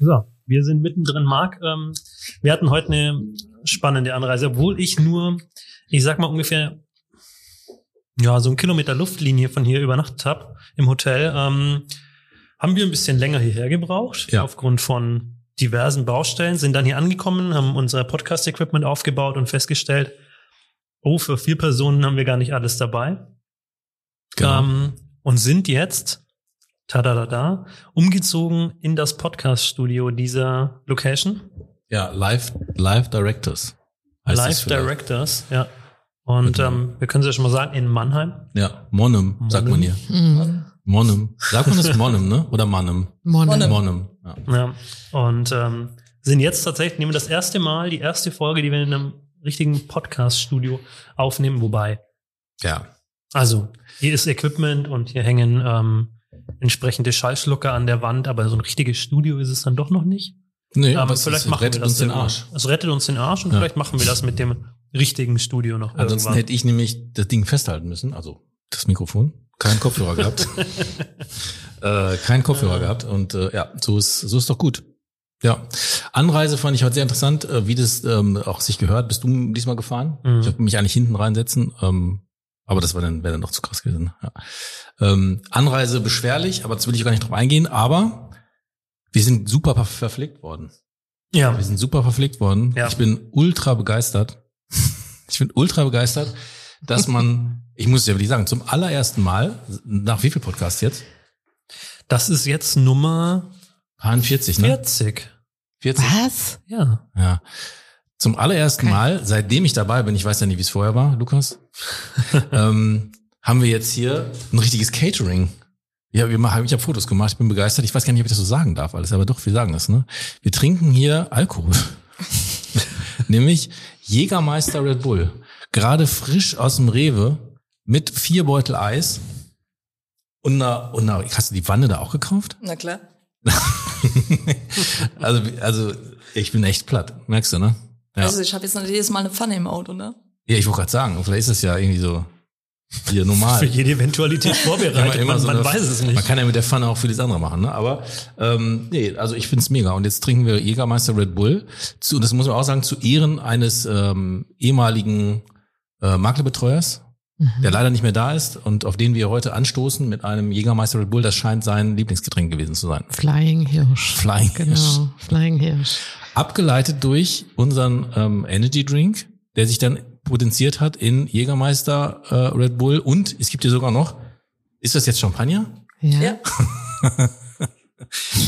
So, wir sind mittendrin, Marc. Ähm, wir hatten heute eine spannende Anreise, obwohl ich nur, ich sag mal ungefähr, ja, so einen Kilometer Luftlinie von hier übernachtet habe im Hotel. Ähm, haben wir ein bisschen länger hierher gebraucht, Ja. aufgrund von diversen Baustellen, sind dann hier angekommen, haben unser Podcast-Equipment aufgebaut und festgestellt, oh, für vier Personen haben wir gar nicht alles dabei. Genau. Ähm, und sind jetzt, tada umgezogen in das Podcast-Studio dieser Location. ja, Live, Live Directors. Live. Directors, ja. Und ähm, wir können es ja schon mal sagen, in Mannheim. Ja, Monum, sagt man hier. Mhm. Monum. Sagt man das Monum, ne? Oder Manum? Monem. Monem. Monum. Ja. Ja. Und ähm, sind jetzt tatsächlich, nehmen das erste Mal, die erste Folge, die wir in einem richtigen Podcast-Studio aufnehmen, wobei. ja. Also, hier ist Equipment und hier hängen ähm, entsprechende Schallschlucker an der Wand, aber so ein richtiges Studio ist es dann doch noch nicht. Nee, aber vielleicht machen rettet wir das uns den. Arsch. Es rettet uns den Arsch und Ja. vielleicht machen wir das mit dem richtigen Studio noch Ansonsten irgendwann. hätte ich nämlich das Ding festhalten müssen, also das Mikrofon, keinen Kopfhörer gehabt. äh, keinen Kopfhörer gehabt und äh, ja, so ist so ist doch gut. Ja, Anreise fand ich heute sehr interessant, äh, wie das ähm, auch sich gehört. Bist du diesmal gefahren? Mhm. Ich habe mich eigentlich hinten reinsetzen, ähm, aber das war dann wäre dann noch zu krass gewesen. Ja. Ähm, Anreise beschwerlich, aber das will ich gar nicht drauf eingehen. Aber wir sind super ver- verpflegt worden. ja, Wir sind super verpflegt worden. Ja. Ich bin ultra begeistert. Ich bin ultra begeistert, dass man, ich muss es ja wirklich sagen, zum allerersten Mal, nach wie viel Podcast jetzt? das ist jetzt Nummer Paar 40, ne? 40. 40. Was? Ja. Ja. Zum allerersten Okay. Mal, seitdem ich dabei bin, ich weiß ja nicht, wie es vorher war, Lukas, ähm, haben wir jetzt hier ein richtiges Catering. Ja, wir machen, ich habe Fotos gemacht, ich bin begeistert. Ich weiß gar nicht, ob ich das so sagen darf, alles, aber doch, wir sagen das, ne? Wir trinken hier Alkohol. Nämlich Jägermeister Red Bull. Gerade frisch aus dem Rewe mit vier Beutel Eis. Und, einer, und einer, hast du die Wanne da auch gekauft? Na klar. also, also, ich bin echt platt, merkst du, ne? Ja. Also ich habe jetzt noch jedes Mal eine Pfanne im Auto, ne? Ja, ich wollte gerade sagen, vielleicht ist es ja irgendwie so hier normal. Für jede Eventualität vorbereitet. man so man eine- weiß es nicht. Man kann ja mit der Pfanne auch vieles andere machen, ne? Aber ähm, nee, also ich find's mega. Und jetzt trinken wir Jägermeister Red Bull. Zu, und das muss man auch sagen, zu Ehren eines ähm, ehemaligen äh, Maklerbetreuers, Mhm. der leider nicht mehr da ist und auf den wir heute anstoßen mit einem Jägermeister Red Bull. Das scheint sein Lieblingsgetränk gewesen zu sein. Flying Hirsch. Flying Hirsch. Genau, Flying Hirsch. Abgeleitet durch unseren ähm, Energy Drink, der sich dann potenziert hat in Jägermeister äh, Red Bull und es gibt hier sogar noch, ist das jetzt Champagner? Ja. Ja.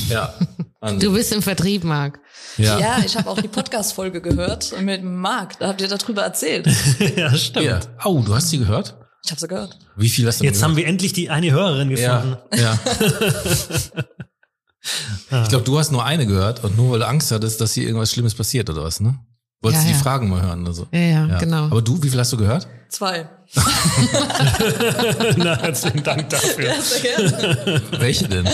Ja. Wahnsinn. Du bist im Vertrieb, Marc. ja. Ja, ich habe auch die Podcast-Folge gehört mit Marc. Da habt ihr darüber erzählt. ja, stimmt. Ja. Oh, du hast sie gehört? Ich habe sie gehört. Wie viel hast du Jetzt haben wir endlich die eine Hörerin gefunden. ja, ja. Ich glaube, du hast nur eine gehört und nur weil du Angst hattest, dass hier irgendwas Schlimmes passiert oder was, ne? Wolltest Ja, du die ja. Fragen mal hören oder so? Ja, ja, genau. Aber du, wie viel hast du gehört? Zwei. Na, herzlichen Dank dafür. Ja, sehr gerne. Welche denn?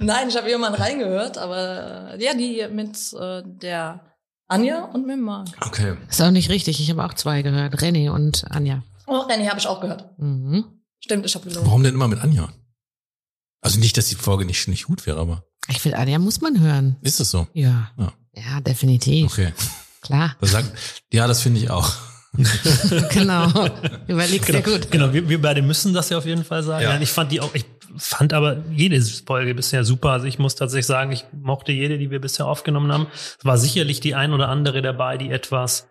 Nein, ich habe irgendwann reingehört, aber äh, ja, die mit äh, der Anja und mit Marc. Okay. Ist auch nicht richtig. Ich habe auch zwei gehört. René und Anja. Oh, Renny habe ich auch gehört. Mhm. Stimmt, ich habe gelogen. Warum denn immer mit Anja? Also nicht, dass die Folge nicht, nicht gut wäre, aber Ich finde, Anja muss man hören. ist das so? Ja. Ja. Ja, definitiv. Okay. Klar. Das sagt, ja, das finde ich auch. genau. Überlegst Genau, dir gut. genau wir, wir beide müssen das ja auf jeden Fall sagen. Ja. Ja. Ich fand die auch, ich fand aber jede Folge bisher super. Also ich muss tatsächlich sagen, ich mochte jede, die wir bisher aufgenommen haben. Es war sicherlich die ein oder andere dabei, die etwas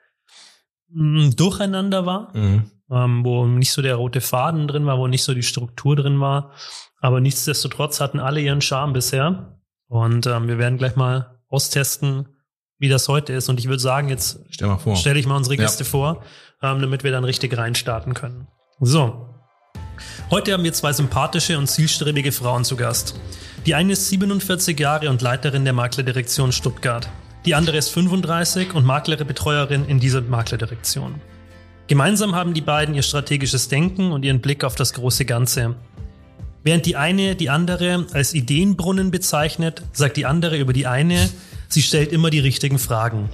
mh, durcheinander war, Mhm. ähm, wo nicht so der rote Faden drin war, wo nicht so die Struktur drin war. Aber nichtsdestotrotz hatten alle ihren Charme bisher. Und ähm, wir werden gleich mal austesten, wie das heute ist. Und ich würde sagen, jetzt Stell stelle ich mal unsere Ja. Gäste vor, ähm, damit wir dann richtig reinstarten können. So. Heute haben wir zwei sympathische und zielstrebige Frauen zu Gast. Die eine ist 47 Jahre und Leiterin der Maklerdirektion Stuttgart. Die andere ist 35 und Maklerbetreuerin in dieser Maklerdirektion. Gemeinsam haben die beiden ihr strategisches Denken und ihren Blick auf das große Ganze. Während die eine die andere als Ideenbrunnen bezeichnet, sagt die andere über die eine, sie stellt immer die richtigen Fragen.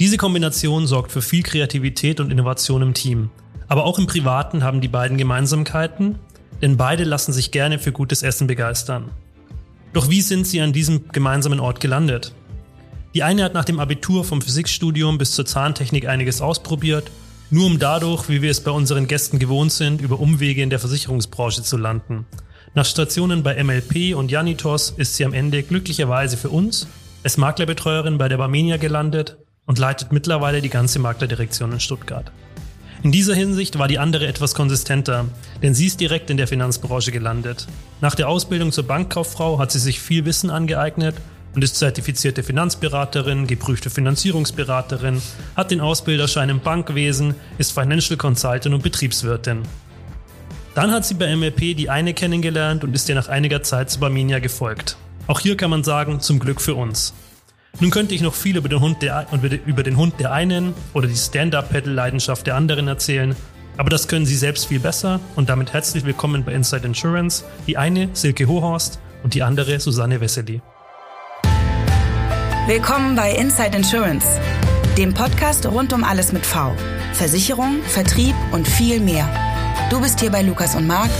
Diese Kombination sorgt für viel Kreativität und Innovation im Team. Aber auch im Privaten haben die beiden Gemeinsamkeiten, denn beide lassen sich gerne für gutes Essen begeistern. Doch wie sind sie an diesem gemeinsamen Ort gelandet? Die eine hat nach dem Abitur vom Physikstudium bis zur Zahntechnik einiges ausprobiert, nur um dadurch, wie wir es bei unseren Gästen gewohnt sind, über Umwege in der Versicherungsbranche zu landen. Nach Stationen bei MLP und Janitos ist sie am Ende glücklicherweise für uns als Maklerbetreuerin bei der Barmenia gelandet und leitet mittlerweile die ganze Maklerdirektion in Stuttgart. In dieser Hinsicht war die andere etwas konsistenter, denn sie ist direkt in der Finanzbranche gelandet. Nach der Ausbildung zur Bankkauffrau hat sie sich viel Wissen angeeignet und ist zertifizierte Finanzberaterin, geprüfte Finanzierungsberaterin, hat den Ausbilderschein im Bankwesen, ist Financial Consultant und Betriebswirtin. Dann hat sie bei MLP die eine kennengelernt und ist ihr nach einiger Zeit zu Barminia gefolgt. Auch hier kann man sagen, zum Glück für uns. Nun könnte ich noch viel über den Hund der, über den Hund der einen oder die Stand-Up-Pedal-Leidenschaft der anderen erzählen, aber das können Sie selbst viel besser und damit herzlich willkommen bei Inside Insurance. Die eine Silke Hohorst und die andere Susanne Wessely. Willkommen bei Inside Insurance, dem Podcast rund um alles mit V. Versicherung, Vertrieb und viel mehr. Du bist hier bei Lukas und Marc.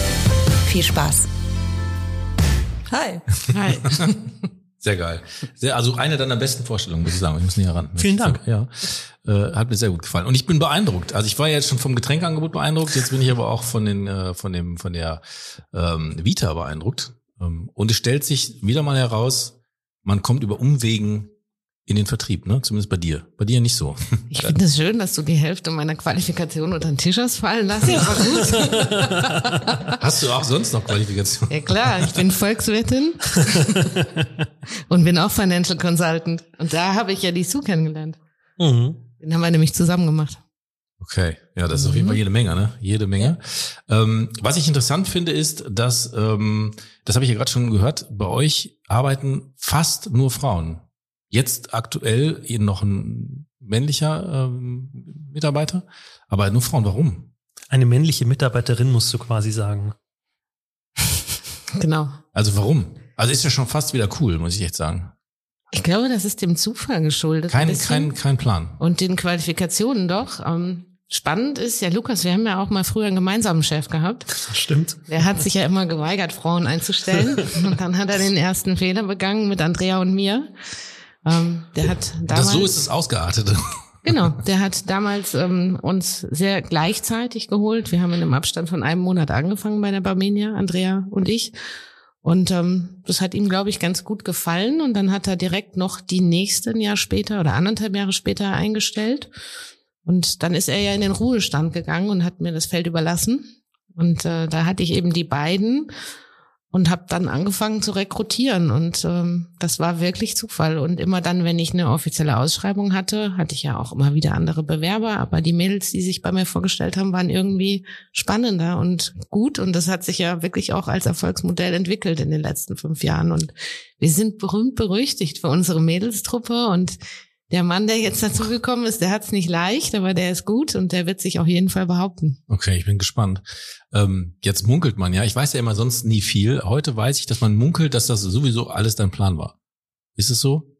Viel Spaß. Hi. Hi. Sehr geil. Sehr, also eine deiner besten Vorstellungen, muss ich sagen. Ich muss näher ran. Vielen Dank. Ja, äh, hat mir sehr gut gefallen. Und ich bin beeindruckt. Also ich war jetzt schon vom Getränkeangebot beeindruckt. Jetzt bin ich aber auch von den, äh, von dem, von der ähm, Vita beeindruckt. Ähm, und es stellt sich wieder mal heraus, man kommt über Umwegen in den Vertrieb, ne? Zumindest bei dir. Bei dir nicht so. Ich finde es schön, dass du die Hälfte meiner Qualifikation unter den Tisch hast fallen lassen. Aber gut. Hast du auch sonst noch Qualifikation? Ja klar, ich bin Volkswirtin und bin auch Financial Consultant. Und da habe ich ja die Sue kennengelernt. Mhm. Den haben wir nämlich zusammen gemacht. Okay, ja, das ist auf jeden Fall jede Menge, ne? Jede Menge. Ähm, was ich interessant finde, ist, dass, ähm, das habe ich ja gerade schon gehört, bei euch arbeiten fast nur Frauen. Jetzt aktuell eben noch ein männlicher ähm, Mitarbeiter, aber nur Frauen. Warum? Eine männliche Mitarbeiterin musst du quasi sagen. Genau. Also warum? Also ist ja schon fast wieder cool, muss ich echt sagen. Ich glaube, das ist dem Zufall geschuldet. ein Kein, kein, kein Plan. Und den Qualifikationen doch. Ähm, spannend ist, ja, Lukas, wir haben ja auch mal früher einen gemeinsamen Chef gehabt. Stimmt. Der hat sich ja immer geweigert, Frauen einzustellen. Und dann hat er den ersten Fehler begangen mit Andrea und mir. Ähm, der hat damals, Das, so ist es ausgeartet. genau, der hat damals ähm, uns sehr gleichzeitig geholt. Wir haben in einem Abstand von einem Monat angefangen bei der Barmenia, Andrea und ich. Und ähm, das hat ihm, glaube ich, ganz gut gefallen. Und dann hat er direkt noch die nächsten Jahr später oder anderthalb Jahre später eingestellt. Und dann ist er ja in den Ruhestand gegangen und hat mir das Feld überlassen. Und äh, da hatte ich eben die beiden und habe dann angefangen zu rekrutieren. Und ähm, das war wirklich Zufall. Und immer dann, wenn ich eine offizielle Ausschreibung hatte, hatte ich ja auch immer wieder andere Bewerber. Aber die Mädels, die sich bei mir vorgestellt haben, waren irgendwie spannender und gut. Und das hat sich ja wirklich auch als Erfolgsmodell entwickelt in den letzten fünf Jahren. Und wir sind berühmt berüchtigt für unsere Mädelstruppe. Und der Mann, der jetzt dazugekommen ist, der hat es nicht leicht, aber der ist gut und der wird sich auf jeden Fall behaupten. Okay, ich bin gespannt. Ähm, jetzt munkelt man ja. Ich weiß ja immer sonst nie viel. Heute weiß ich, dass man munkelt, dass das sowieso alles dein Plan war. Ist es so?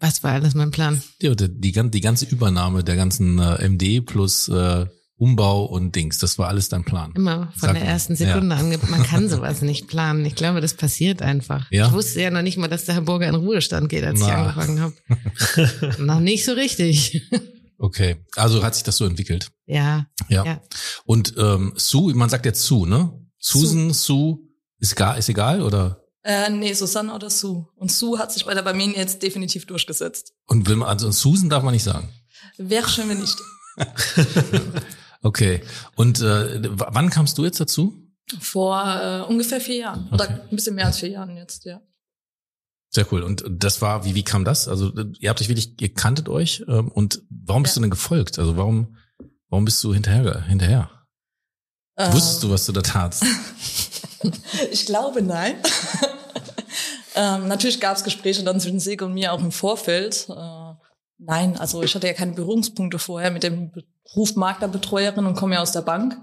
Was war alles mein Plan? Die, die, die ganze Übernahme der ganzen äh, MD plus äh, Umbau und Dings, das war alles dein Plan. Immer von Sag der mal. ersten Sekunde an. Man kann sowas nicht planen. Ich glaube, das passiert einfach. Ja? Ich wusste ja noch nicht mal, dass der Herr Burger in Ruhestand geht, als ich Na. angefangen habe. noch nicht so richtig. Okay, also hat sich das so entwickelt. ja, Ja. Ja. Und ähm, Sue, man sagt jetzt Sue, ne? Susan, Sue, ist, gar, ist egal oder? Äh, nee, Susanne oder Sue. Und Sue hat sich bei der Barmenia jetzt definitiv durchgesetzt. Und will man, also Susan darf man nicht sagen. Wäre schön, wenn nicht. Okay. Und äh, wann kamst du jetzt dazu? Vor äh, ungefähr vier Jahren. Oder Okay. ein bisschen mehr als vier Jahren jetzt, ja. Sehr cool. Und das war, wie, wie kam das? Also äh, ihr habt euch wirklich, ihr kanntet euch ähm, und warum bist Ja. du denn gefolgt? Also warum, warum bist du hinterher? hinterher? Ähm, Wusstest du, was du da tatst? Ich glaube, nein. ähm, natürlich gab es Gespräche dann zwischen Silke und mir auch im Vorfeld. Äh, nein, also ich hatte ja keine Berührungspunkte vorher mit dem Beruf Maklerbetreuerin und komme ja aus der Bank.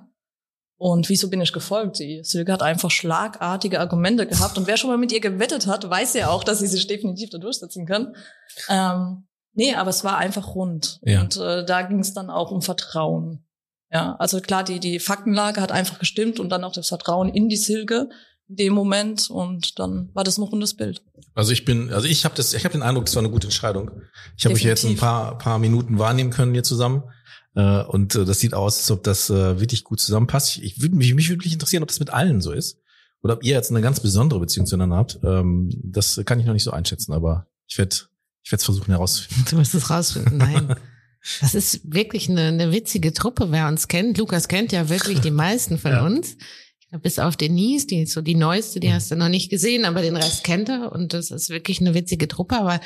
Und wieso bin ich gefolgt? Die Silke hat einfach schlagartige Argumente gehabt. Und wer schon mal mit ihr gewettet hat, weiß ja auch, dass sie sich definitiv da durchsetzen kann. Ähm, nee, aber es war einfach rund. Ja. Und äh, da ging es dann auch um Vertrauen. Ja, also klar, die, die Faktenlage hat einfach gestimmt und dann auch das Vertrauen in die Silke, dem Moment und dann war das ein rundes Bild. Also ich bin, also ich habe das, ich habe den Eindruck, das war eine gute Entscheidung. Ich habe euch jetzt ein paar, paar Minuten wahrnehmen können hier zusammen. Äh, und äh, das sieht aus, als ob das äh, wirklich gut zusammenpasst. Ich, ich würde mich, mich würde wirklich interessieren, ob das mit allen so ist. Oder ob ihr jetzt eine ganz besondere Beziehung zueinander habt. Ähm, das kann ich noch nicht so einschätzen, aber ich werde ich werde es versuchen herauszufinden. Du musst es rausfinden. Nein. Das ist wirklich eine, eine witzige Truppe, wer uns kennt. Lukas kennt ja wirklich die meisten von Ja. uns. Bis auf Denise, die ist so die neueste, die hast du noch nicht gesehen, aber den Rest kennt er. Und das ist wirklich eine witzige Truppe, aber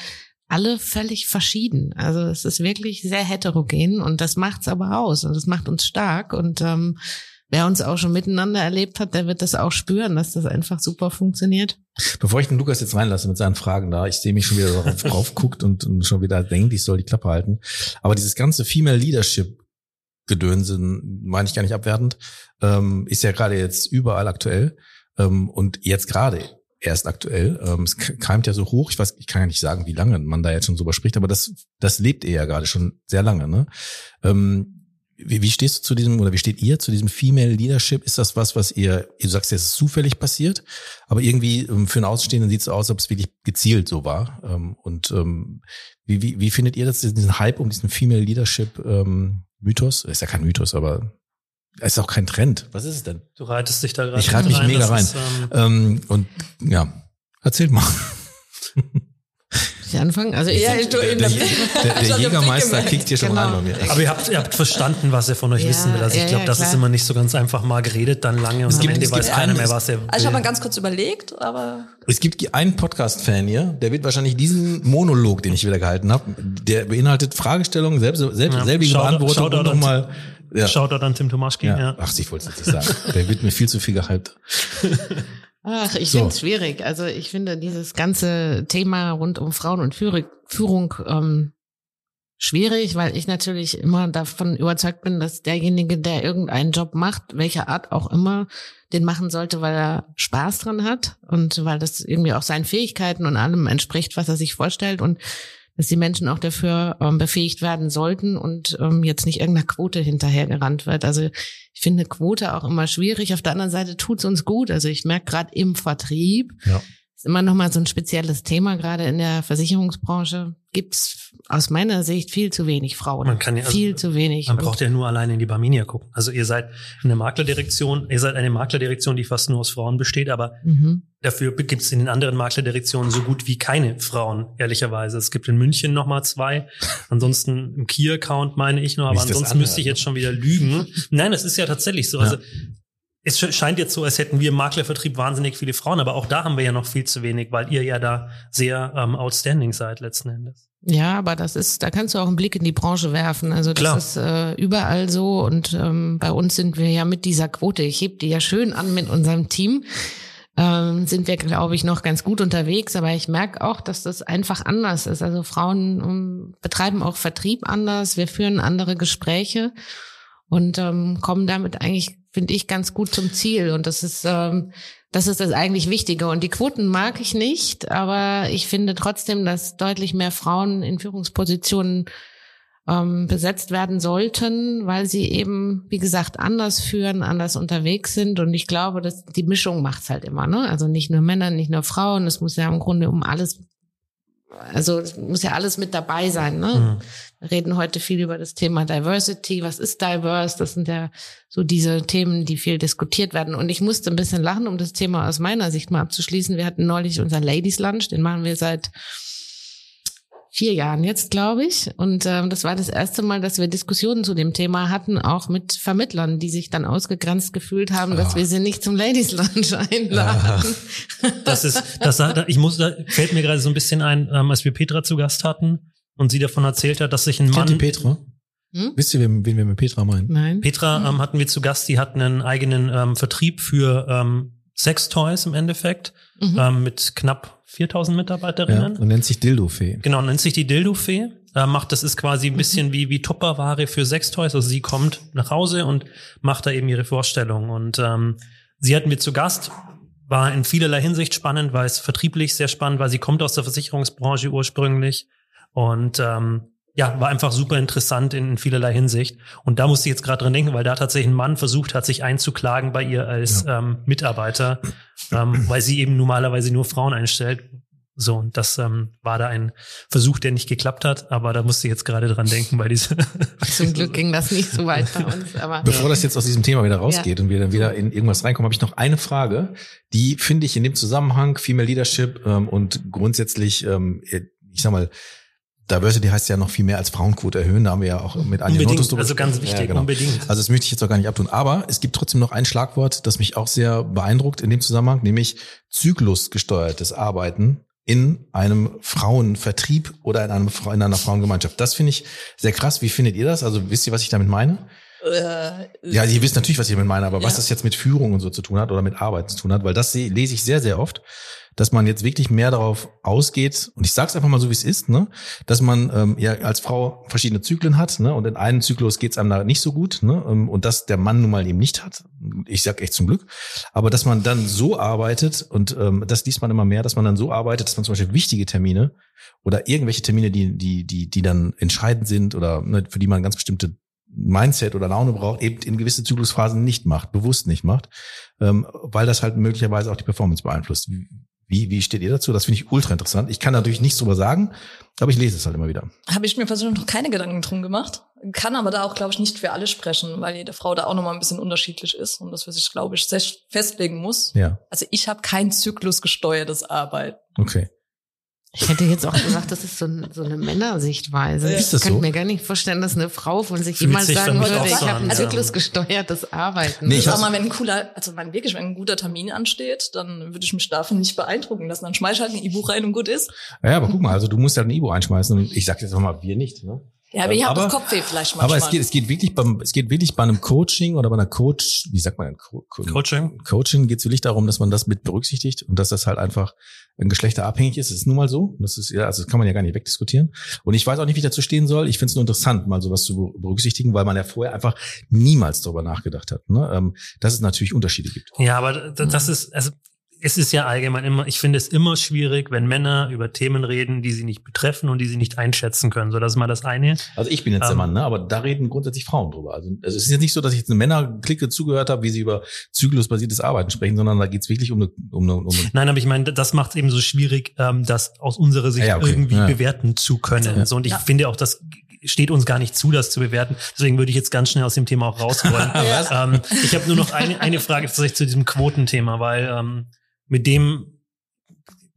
alle völlig verschieden. Also es ist wirklich sehr heterogen und das macht's aber aus und das macht uns stark. Und ähm, wer uns auch schon miteinander erlebt hat, der wird das auch spüren, dass das einfach super funktioniert. Bevor ich den Lukas jetzt reinlasse mit seinen Fragen da, ich sehe mich schon wieder darauf drauf guckt und, und schon wieder denkt, ich soll die Klappe halten. Aber dieses ganze Female Leadership Gedönse, meine ich gar nicht abwertend, ähm, ist ja gerade jetzt überall aktuell ähm, und jetzt gerade erst aktuell. Ähm, es keimt ja so hoch. Ich weiß, ich kann ja nicht sagen, wie lange man da jetzt schon drüber spricht, aber das, das lebt ihr ja gerade schon sehr lange. Ne? Ähm, wie, wie stehst du zu diesem oder wie steht ihr zu diesem Female Leadership? Ist das was, was ihr, du sagst, es ist zufällig passiert, aber irgendwie ähm, für einen Außenstehenden sieht es so aus, ob es wirklich gezielt so war. Ähm, und ähm, wie, wie, wie findet ihr das, diesen Hype um diesen Female Leadership ähm, Mythos? Ist ja kein Mythos, aber es ist auch kein Trend. Was ist es denn? Du reitest dich da gerade Ich reite mich mega das rein. Ist, ähm, Ähm, und ja, erzählt mal. Soll ich anfangen? Also ich, Ja, ich, Der, der, der, Jägermeister kickt hier schon Genau. rein bei mir. aber ihr habt, ihr habt verstanden, was er von euch Ja, wissen will. Also ich ja, glaube, ja, das ist klar. immer nicht so ganz einfach mal geredet, dann lange und am gibt- Ende es weiß gibt keiner mehr, was er Also ich habe mal will. ganz kurz überlegt, aber Es gibt einen Podcast-Fan hier, der wird wahrscheinlich diesen Monolog, den ich wieder gehalten habe, der beinhaltet Fragestellungen, selbst, selbst, Ja. selbige Shoutout- Beantwortung Shoutout und an nochmal. Ja. Shoutout an Tim Tomaschki. Ja. Ja. Ach, ich wollte es jetzt nicht sagen. Der wird mir viel zu viel gehypt. Ach, ich So. finde es schwierig. Also ich finde dieses ganze Thema rund um Frauen und Führung ähm, schwierig, weil ich natürlich immer davon überzeugt bin, dass derjenige, der irgendeinen Job macht, welcher Art auch immer, den machen sollte, weil er Spaß dran hat und weil das irgendwie auch seinen Fähigkeiten und allem entspricht, was er sich vorstellt und dass die Menschen auch dafür ähm, befähigt werden sollten und ähm, jetzt nicht irgendeiner Quote hinterhergerannt wird. Also ich finde Quote auch immer schwierig. Auf der anderen Seite tut's uns gut. Also ich merke gerade im Vertrieb, Ja. Ist immer noch mal so ein spezielles Thema. Gerade in der Versicherungsbranche gibt's aus meiner Sicht viel zu wenig Frauen. Man kann ja- also viel zu wenig. Man braucht ja nur alleine in die Barminia gucken. Also ihr seid eine Maklerdirektion, ihr seid eine Maklerdirektion, die fast nur aus Frauen besteht, aber mhm. dafür gibt es in den anderen Maklerdirektionen so gut wie keine Frauen, ehrlicherweise. Es gibt in München nochmal zwei, ansonsten im Key-Account meine ich noch, Wie aber ansonsten müsste ich jetzt schon wieder lügen. Nein, das ist ja tatsächlich so. Ja. Also es sch- scheint jetzt so, als hätten wir im Maklervertrieb wahnsinnig viele Frauen, aber auch da haben wir ja noch viel zu wenig, weil ihr ja da sehr ähm, outstanding seid letzten Endes. Ja, aber das ist, da kannst du auch einen Blick in die Branche werfen. Also das Klar. ist äh, überall so und ähm, bei uns sind wir ja mit dieser Quote, ich heb die ja schön an mit unserem Team, ähm, sind wir, glaube ich, noch ganz gut unterwegs. Aber ich merke auch, dass das einfach anders ist. Also Frauen ähm, betreiben auch Vertrieb anders, wir führen andere Gespräche und ähm, kommen damit eigentlich, finde ich, ganz gut zum Ziel. Und das ist ähm, das ist das eigentlich Wichtige. Und die Quoten mag ich nicht, aber ich finde trotzdem, dass deutlich mehr Frauen in Führungspositionen ähm, besetzt werden sollten, weil sie eben, wie gesagt, anders führen, anders unterwegs sind. Und ich glaube, dass die Mischung macht's halt immer. Ne? Also nicht nur Männer, nicht nur Frauen. Es muss ja im Grunde um alles, also es muss ja alles mit dabei sein. Ne? Mhm. Reden heute viel über das Thema Diversity. Was ist diverse? Das sind ja so diese Themen, die viel diskutiert werden. Und ich musste ein bisschen lachen, um das Thema aus meiner Sicht mal abzuschließen. Wir hatten neulich unser Ladies Lunch, den machen wir seit vier Jahren jetzt, glaube ich. Und ähm, das war das erste Mal, dass wir Diskussionen zu dem Thema hatten, auch mit Vermittlern, die sich dann ausgegrenzt gefühlt haben, dass Ah. wir sie nicht zum Ladies Lunch einladen. Das ist, das da- ich muss, da fällt mir gerade so ein bisschen ein, ähm, als wir Petra zu Gast hatten und sie davon erzählt hat, dass sich ein Kennt ihr Mann, Petra? Hm? Wisst ihr, wen, wen wir mit Petra meinen? Nein. Petra ähm, hatten wir zu Gast, die hat einen eigenen ähm, Vertrieb für ähm, Sextoys im Endeffekt, Mhm. ähm, mit knapp 4000 Ja, Mitarbeiterinnen. und nennt sich Dildo-Fee. Genau, nennt sich die Dildo-Fee. Äh, macht, das ist quasi ein bisschen wie, wie Tupperware für Sextoys. Also sie kommt nach Hause und macht da eben ihre Vorstellung. Und ähm, sie hatten wir zu Gast. War in vielerlei Hinsicht spannend, weil es vertrieblich sehr spannend war. Sie kommt aus der Versicherungsbranche ursprünglich. Und ähm, ja, war einfach super interessant in vielerlei Hinsicht. Und da musste ich jetzt gerade dran denken, weil da tatsächlich ein Mann versucht hat, sich einzuklagen bei ihr als ja. ähm, Mitarbeiter, ähm, weil sie eben normalerweise nur Frauen einstellt. So, und das ähm, war da ein Versuch, der nicht geklappt hat, aber da musste ich jetzt gerade dran denken bei dieser. Zum Glück ging das nicht so weit bei uns. Aber Bevor das jetzt aus diesem Thema wieder rausgeht ja. und wir dann wieder in irgendwas reinkommen, habe ich noch eine Frage, die finde ich in dem Zusammenhang Female Leadership ähm, und grundsätzlich, ähm, ich sag mal, Diversity heißt ja noch viel mehr als Frauenquote erhöhen. Da haben wir ja auch mit Anja Notus Also ganz wichtig, ja, genau. unbedingt. Also das möchte ich jetzt auch gar nicht abtun. Aber es gibt trotzdem noch ein Schlagwort, das mich auch sehr beeindruckt in dem Zusammenhang, nämlich zyklusgesteuertes Arbeiten in einem Frauenvertrieb oder in, einem, in einer Frauengemeinschaft. Das finde ich sehr krass. Wie findet ihr das? Also wisst ihr, was ich damit meine? Äh, ja, ihr wisst natürlich, was ich damit meine, aber ja. was das jetzt mit Führung und so zu tun hat oder mit Arbeit zu tun hat, weil das lese ich sehr, sehr oft, dass man jetzt wirklich mehr darauf ausgeht, und ich sage es einfach mal so, wie es ist, ne, dass man ähm, ja als Frau verschiedene Zyklen hat, ne, und in einem Zyklus geht es einem da nicht so gut, ne, ähm, und das der Mann nun mal eben nicht hat. Ich sag echt zum Glück, aber dass man dann so arbeitet und ähm, das liest man immer mehr, dass man dann so arbeitet, dass man zum Beispiel wichtige Termine oder irgendwelche Termine, die die die die dann entscheidend sind oder ne, für die man ganz bestimmte Mindset oder Laune braucht, eben in gewisse Zyklusphasen nicht macht, bewusst nicht macht, ähm, weil das halt möglicherweise auch die Performance beeinflusst. Wie steht ihr dazu? Das finde ich ultra interessant. Ich kann natürlich nichts drüber sagen, aber ich lese es halt immer wieder. Habe ich mir persönlich noch keine Gedanken drum gemacht. Kann aber da auch, glaube ich, nicht für alle sprechen, weil jede Frau da auch nochmal ein bisschen unterschiedlich ist und das für sich, glaube ich, festlegen muss. Ja. Also ich habe kein zyklusgesteuertes Arbeiten. Okay. Ich hätte jetzt auch gesagt, das ist so, ein, so eine Männersichtweise. Ist das ich kann so? mir gar nicht vorstellen, dass eine Frau von sich jemals sagen würde, ich habe ein zyklusgesteuertes Arbeiten. Nee, ich sag mal, wenn ein cooler, also wenn wirklich, wenn ein guter Termin ansteht, dann würde ich mich davon nicht beeindrucken lassen. Dann schmeiß halt ein E-Buch rein und gut ist. Ja, aber guck mal, also du musst ja ein E-Buch einschmeißen und ich sag jetzt mal, wir nicht, ne? Ja, aber ihr habt das Kopfweh vielleicht manchmal. Aber es geht, es geht wirklich beim, es geht wirklich bei einem Coaching oder bei einer Coach, wie sagt man, Co Coaching? Coaching geht es wirklich darum, dass man das mit berücksichtigt und dass das halt einfach ein geschlechterabhängig ist. Das ist nun mal so. Das ist ja, also das kann man ja gar nicht wegdiskutieren. Und ich weiß auch nicht, wie ich dazu stehen soll. Ich finde es nur interessant, mal sowas zu berücksichtigen, weil man ja vorher einfach niemals darüber nachgedacht hat, ne? Ähm, dass es natürlich Unterschiede gibt. Ja, aber das ist, also es ist ja allgemein immer, ich finde es immer schwierig, wenn Männer über Themen reden, die sie nicht betreffen und die sie nicht einschätzen können. So, das ist mal das eine. Also ich bin jetzt ähm, der Mann, ne? aber da reden grundsätzlich Frauen drüber. Also, also es ist jetzt nicht so, dass ich jetzt eine Männerklicke zugehört habe, wie sie über zyklusbasiertes Arbeiten sprechen, sondern da geht es wirklich um eine, um eine, um eine Nein, aber ich meine, das macht es eben so schwierig, ähm, das aus unserer Sicht ja, okay. irgendwie ja. bewerten zu können. Ja. So, und ich finde auch, das steht uns gar nicht zu, das zu bewerten. Deswegen würde ich jetzt ganz schnell aus dem Thema auch raus wollen. ähm, ich habe nur noch eine, eine Frage tatsächlich zu diesem Quotenthema, weil ähm, mit dem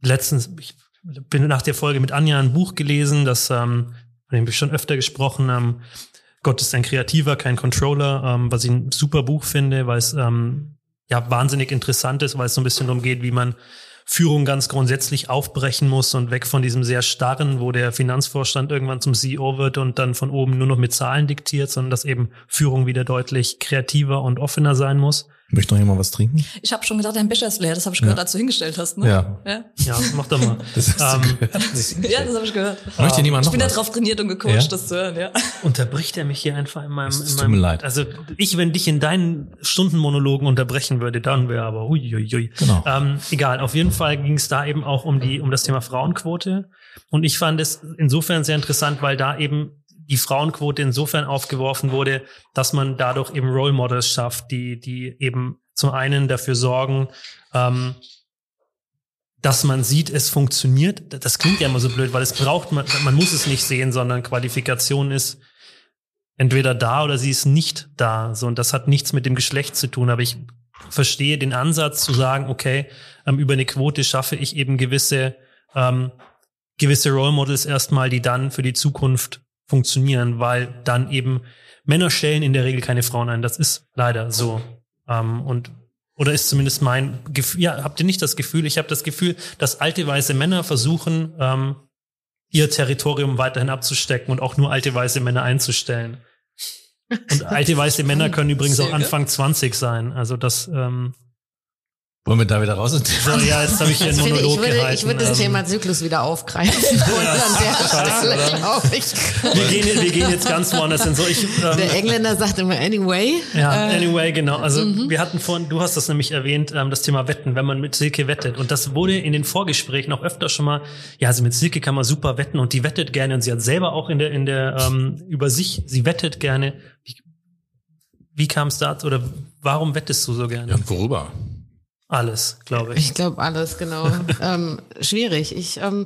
letztens, ich bin nach der Folge mit Anja ein Buch gelesen, das, ähm, von dem wir schon öfter gesprochen haben. Gott ist ein Kreativer, kein Controller, ähm, was ich ein super Buch finde, weil es ähm, ja wahnsinnig interessant ist, weil es so ein bisschen darum geht, wie man Führung ganz grundsätzlich aufbrechen muss und weg von diesem sehr starren, wo der Finanzvorstand irgendwann zum CEO wird und dann von oben nur noch mit Zahlen diktiert, sondern dass eben Führung wieder deutlich kreativer und offener sein muss. Möchte noch jemand was trinken? Ich habe schon gedacht, dein Becher ist leer. Das habe ich gehört, als du hingestellt hast. Ne? Ja. ja. Ja, mach doch mal. Das hast ähm, du ja, das habe ich gehört. Möchte um, niemand noch Ich bin was? darauf trainiert und gecoacht, ja? das zu hören. Ja. Unterbricht er mich hier einfach in meinem... Es in meinem, mir leid. Also ich, wenn dich in deinen Stundenmonologen unterbrechen würde, dann wäre aber uiuiui. Genau. Ähm, egal, auf jeden Fall ging es da eben auch um die um das Thema Frauenquote. Und ich fand es insofern sehr interessant, weil da eben die Frauenquote insofern aufgeworfen wurde, dass man dadurch eben Role Models schafft, die, die eben zum einen dafür sorgen, ähm, dass man sieht, es funktioniert. Das klingt ja immer so blöd, weil es braucht, man, man muss es nicht sehen, sondern Qualifikation ist entweder da oder sie ist nicht da. So, und das hat nichts mit dem Geschlecht zu tun. Aber ich verstehe den Ansatz zu sagen, okay, ähm, über eine Quote schaffe ich eben gewisse, ähm, gewisse Role Models erstmal, die dann für die Zukunft funktionieren, weil dann eben Männer stellen in der Regel keine Frauen ein. Das ist leider so. Ähm, und oder ist zumindest mein Gefühl, ja, habt ihr nicht das Gefühl? Ich habe das Gefühl, dass alte weiße Männer versuchen, ähm, ihr Territorium weiterhin abzustecken und auch nur alte weiße Männer einzustellen. Und alte weiße Männer können übrigens auch Anfang 20 sein. Also das, ähm, Wollen wir da wieder raus? So, ja, jetzt habe ich hier einen finde, ich, Monolog würde, gehalten. ich würde das ähm, Thema Zyklus wieder aufgreifen. Wir, gehen, wir gehen jetzt ganz woanders hin. So, ich, ähm, Der Engländer sagt immer anyway. Ja, Äh, anyway, genau. Also mhm. wir hatten vorhin, du hast das nämlich erwähnt, ähm, das Thema Wetten, wenn man mit Silke wettet. Und das wurde in den Vorgesprächen auch öfter schon mal, ja, also mit Silke kann man super wetten und die wettet gerne und sie hat selber auch in der, in der, ähm, über sich, sie wettet gerne. Wie, wie kam es dazu oder warum wettest du so gerne? Ja, und worüber? Alles, glaube ich. Ich glaube alles, genau. ähm, schwierig. Ich, ähm,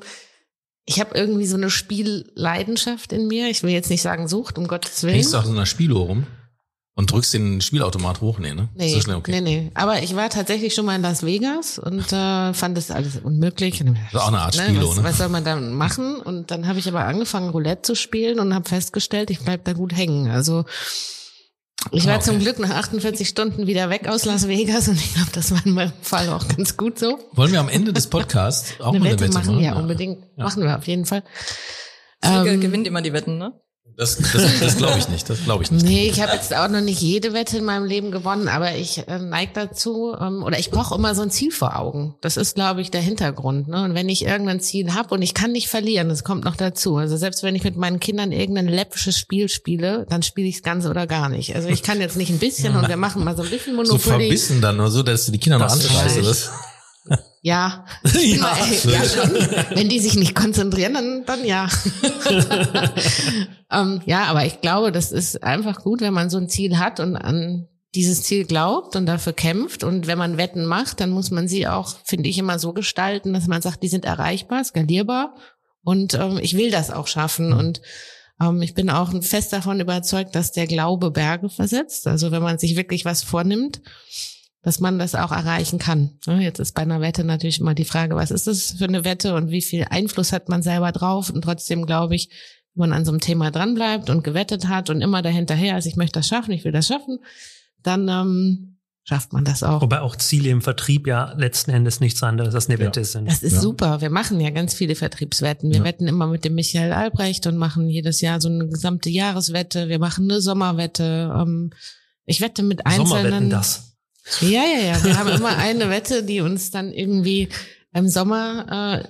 ich habe irgendwie so eine Spielleidenschaft in mir. Ich will jetzt nicht sagen Sucht, um Gottes Willen. Hängst du auf so einer Spieluhr rum und drückst den Spielautomat hoch? Nee, ne? Nee, So schnell, okay. nee, nee. Aber ich war tatsächlich schon mal in Las Vegas und äh, fand das alles unmöglich. Das ist auch eine Art Spielo, was, ne? was soll man da machen? Und dann habe ich aber angefangen, Roulette zu spielen und habe festgestellt, ich bleib da gut hängen. Also ich war okay. zum Glück nach 48 Stunden wieder weg aus Las Vegas und ich glaube, das war in meinem Fall auch ganz gut so. Wollen wir am Ende des Podcasts auch eine mal Wette eine Wette machen, ja, unbedingt. Ja. Machen wir auf jeden Fall. Silke Ähm, gewinnt immer die Wetten, ne? Das, das, das glaube ich nicht. Das glaube ich nicht. Nee, ich habe jetzt auch noch nicht jede Wette in meinem Leben gewonnen, aber ich äh, neige dazu, ähm, oder ich brauche immer so ein Ziel vor Augen. Das ist, glaube ich, der Hintergrund. Ne? Und wenn ich irgendein Ziel habe und ich kann nicht verlieren, das kommt noch dazu. Also selbst wenn ich mit meinen Kindern irgendein läppisches Spiel spiele, dann spiele ich es ganz oder gar nicht. Also ich kann jetzt nicht ein bisschen und wir machen mal so ein bisschen So Monopoly. verbissen dann oder so, dass du die Kinder noch anschreist. Ja, ja. ja schon. Wenn die sich nicht konzentrieren, dann, dann ja. ähm, ja, aber ich glaube, das ist einfach gut, wenn man so ein Ziel hat und an dieses Ziel glaubt und dafür kämpft. Und wenn man Wetten macht, dann muss man sie auch, finde ich, immer so gestalten, dass man sagt, die sind erreichbar, skalierbar. Und ähm, ich will das auch schaffen. Und ähm, ich bin auch fest davon überzeugt, dass der Glaube Berge versetzt. Also wenn man sich wirklich was vornimmt, dass man das auch erreichen kann. Jetzt ist bei einer Wette natürlich immer die Frage, was ist das für eine Wette und wie viel Einfluss hat man selber drauf? Und trotzdem glaube ich, wenn man an so einem Thema dranbleibt und gewettet hat und immer dahinterher, also ich möchte das schaffen, ich will das schaffen, dann ähm, schafft man das auch. Wobei auch Ziele im Vertrieb ja letzten Endes nichts anderes als eine Ja. Wette sind. Das ist Ja. super. Wir machen ja ganz viele Vertriebswetten. Wir Ja. wetten immer mit dem Michael Albrecht und machen jedes Jahr so eine gesamte Jahreswette. Wir machen eine Sommerwette. Ähm, ich wette mit einzelnen. Sommerwetten das. Ja, ja, ja. Wir haben immer eine Wette, die uns dann irgendwie im Sommer äh,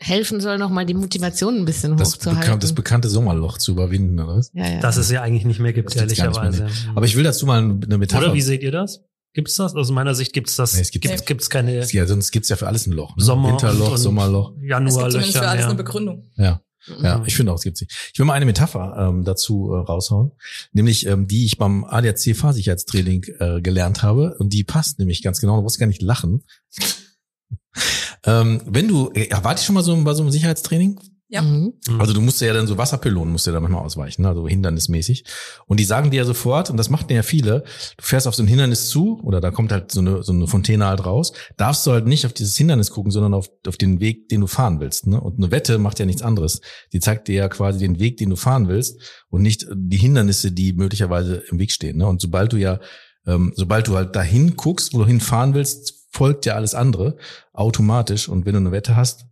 helfen soll, nochmal die Motivation ein bisschen Das, hochzuhalten. bekan das bekannte Sommerloch zu überwinden, oder was? ja, ja. Das es ja eigentlich nicht mehr gibt, gibt's ehrlicherweise. Aber ich will dazu mal eine Metapher. Oder wie seht ihr das? Gibt's das? Aus meiner Sicht gibt's das. Nee, es gibt- gibt, gibt's keine ja, sonst gibt's ja für alles ein Loch. Ne? Sommer Winterloch, Sommerloch. Es gibt Januarlöcher. für alles ja. eine Begründung. Ja. Ja, Mhm. ich finde auch, es gibt sie. Ich will mal eine Metapher ähm, dazu äh, raushauen, nämlich ähm, die ich beim ADAC Fahrsicherheitstraining äh, gelernt habe und die passt nämlich ganz genau. Du musst gar nicht lachen. ähm, wenn du, äh, ja, wart ihr schon mal so bei so einem Sicherheitstraining? Ja. Mhm. Also du musst ja dann so Wasserpylonen musst du da manchmal ausweichen, ne? also hindernismäßig. Und die sagen dir ja sofort, und das macht ja viele, du fährst auf so ein Hindernis zu, oder da kommt halt so eine, so eine Fontäne halt raus, darfst du halt nicht auf dieses Hindernis gucken, sondern auf, auf den Weg, den du fahren willst. Ne? Und eine Wette macht ja nichts anderes. Die zeigt dir ja quasi den Weg, den du fahren willst und nicht die Hindernisse, die möglicherweise im Weg stehen. Ne? Und sobald du ja, ähm, sobald du halt dahin guckst, wo du hinfahren willst, folgt ja alles andere automatisch. Und wenn du eine Wette hast,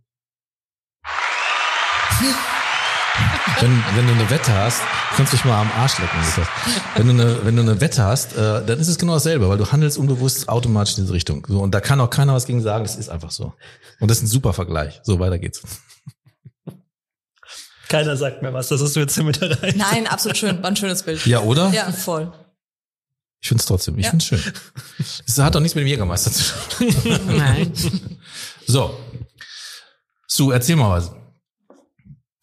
wenn, wenn du eine Wette hast, kannst du dich mal am Arsch lecken. Wenn du eine, wenn du eine Wette hast, äh, dann ist es genau dasselbe, weil du handelst unbewusst automatisch in diese Richtung. So, und da kann auch keiner was gegen sagen, das ist einfach so. Und das ist ein super Vergleich. So, weiter geht's. Keiner sagt mir was. Das hast du jetzt hier mit rein. Nein, absolut schön. War ein schönes Bild. Ja, oder? Ja, voll. Ich find's trotzdem, ich Ja. find's schön. Das hat doch nichts mit dem Jägermeister zu tun. Nein. So. Su, erzähl mal was.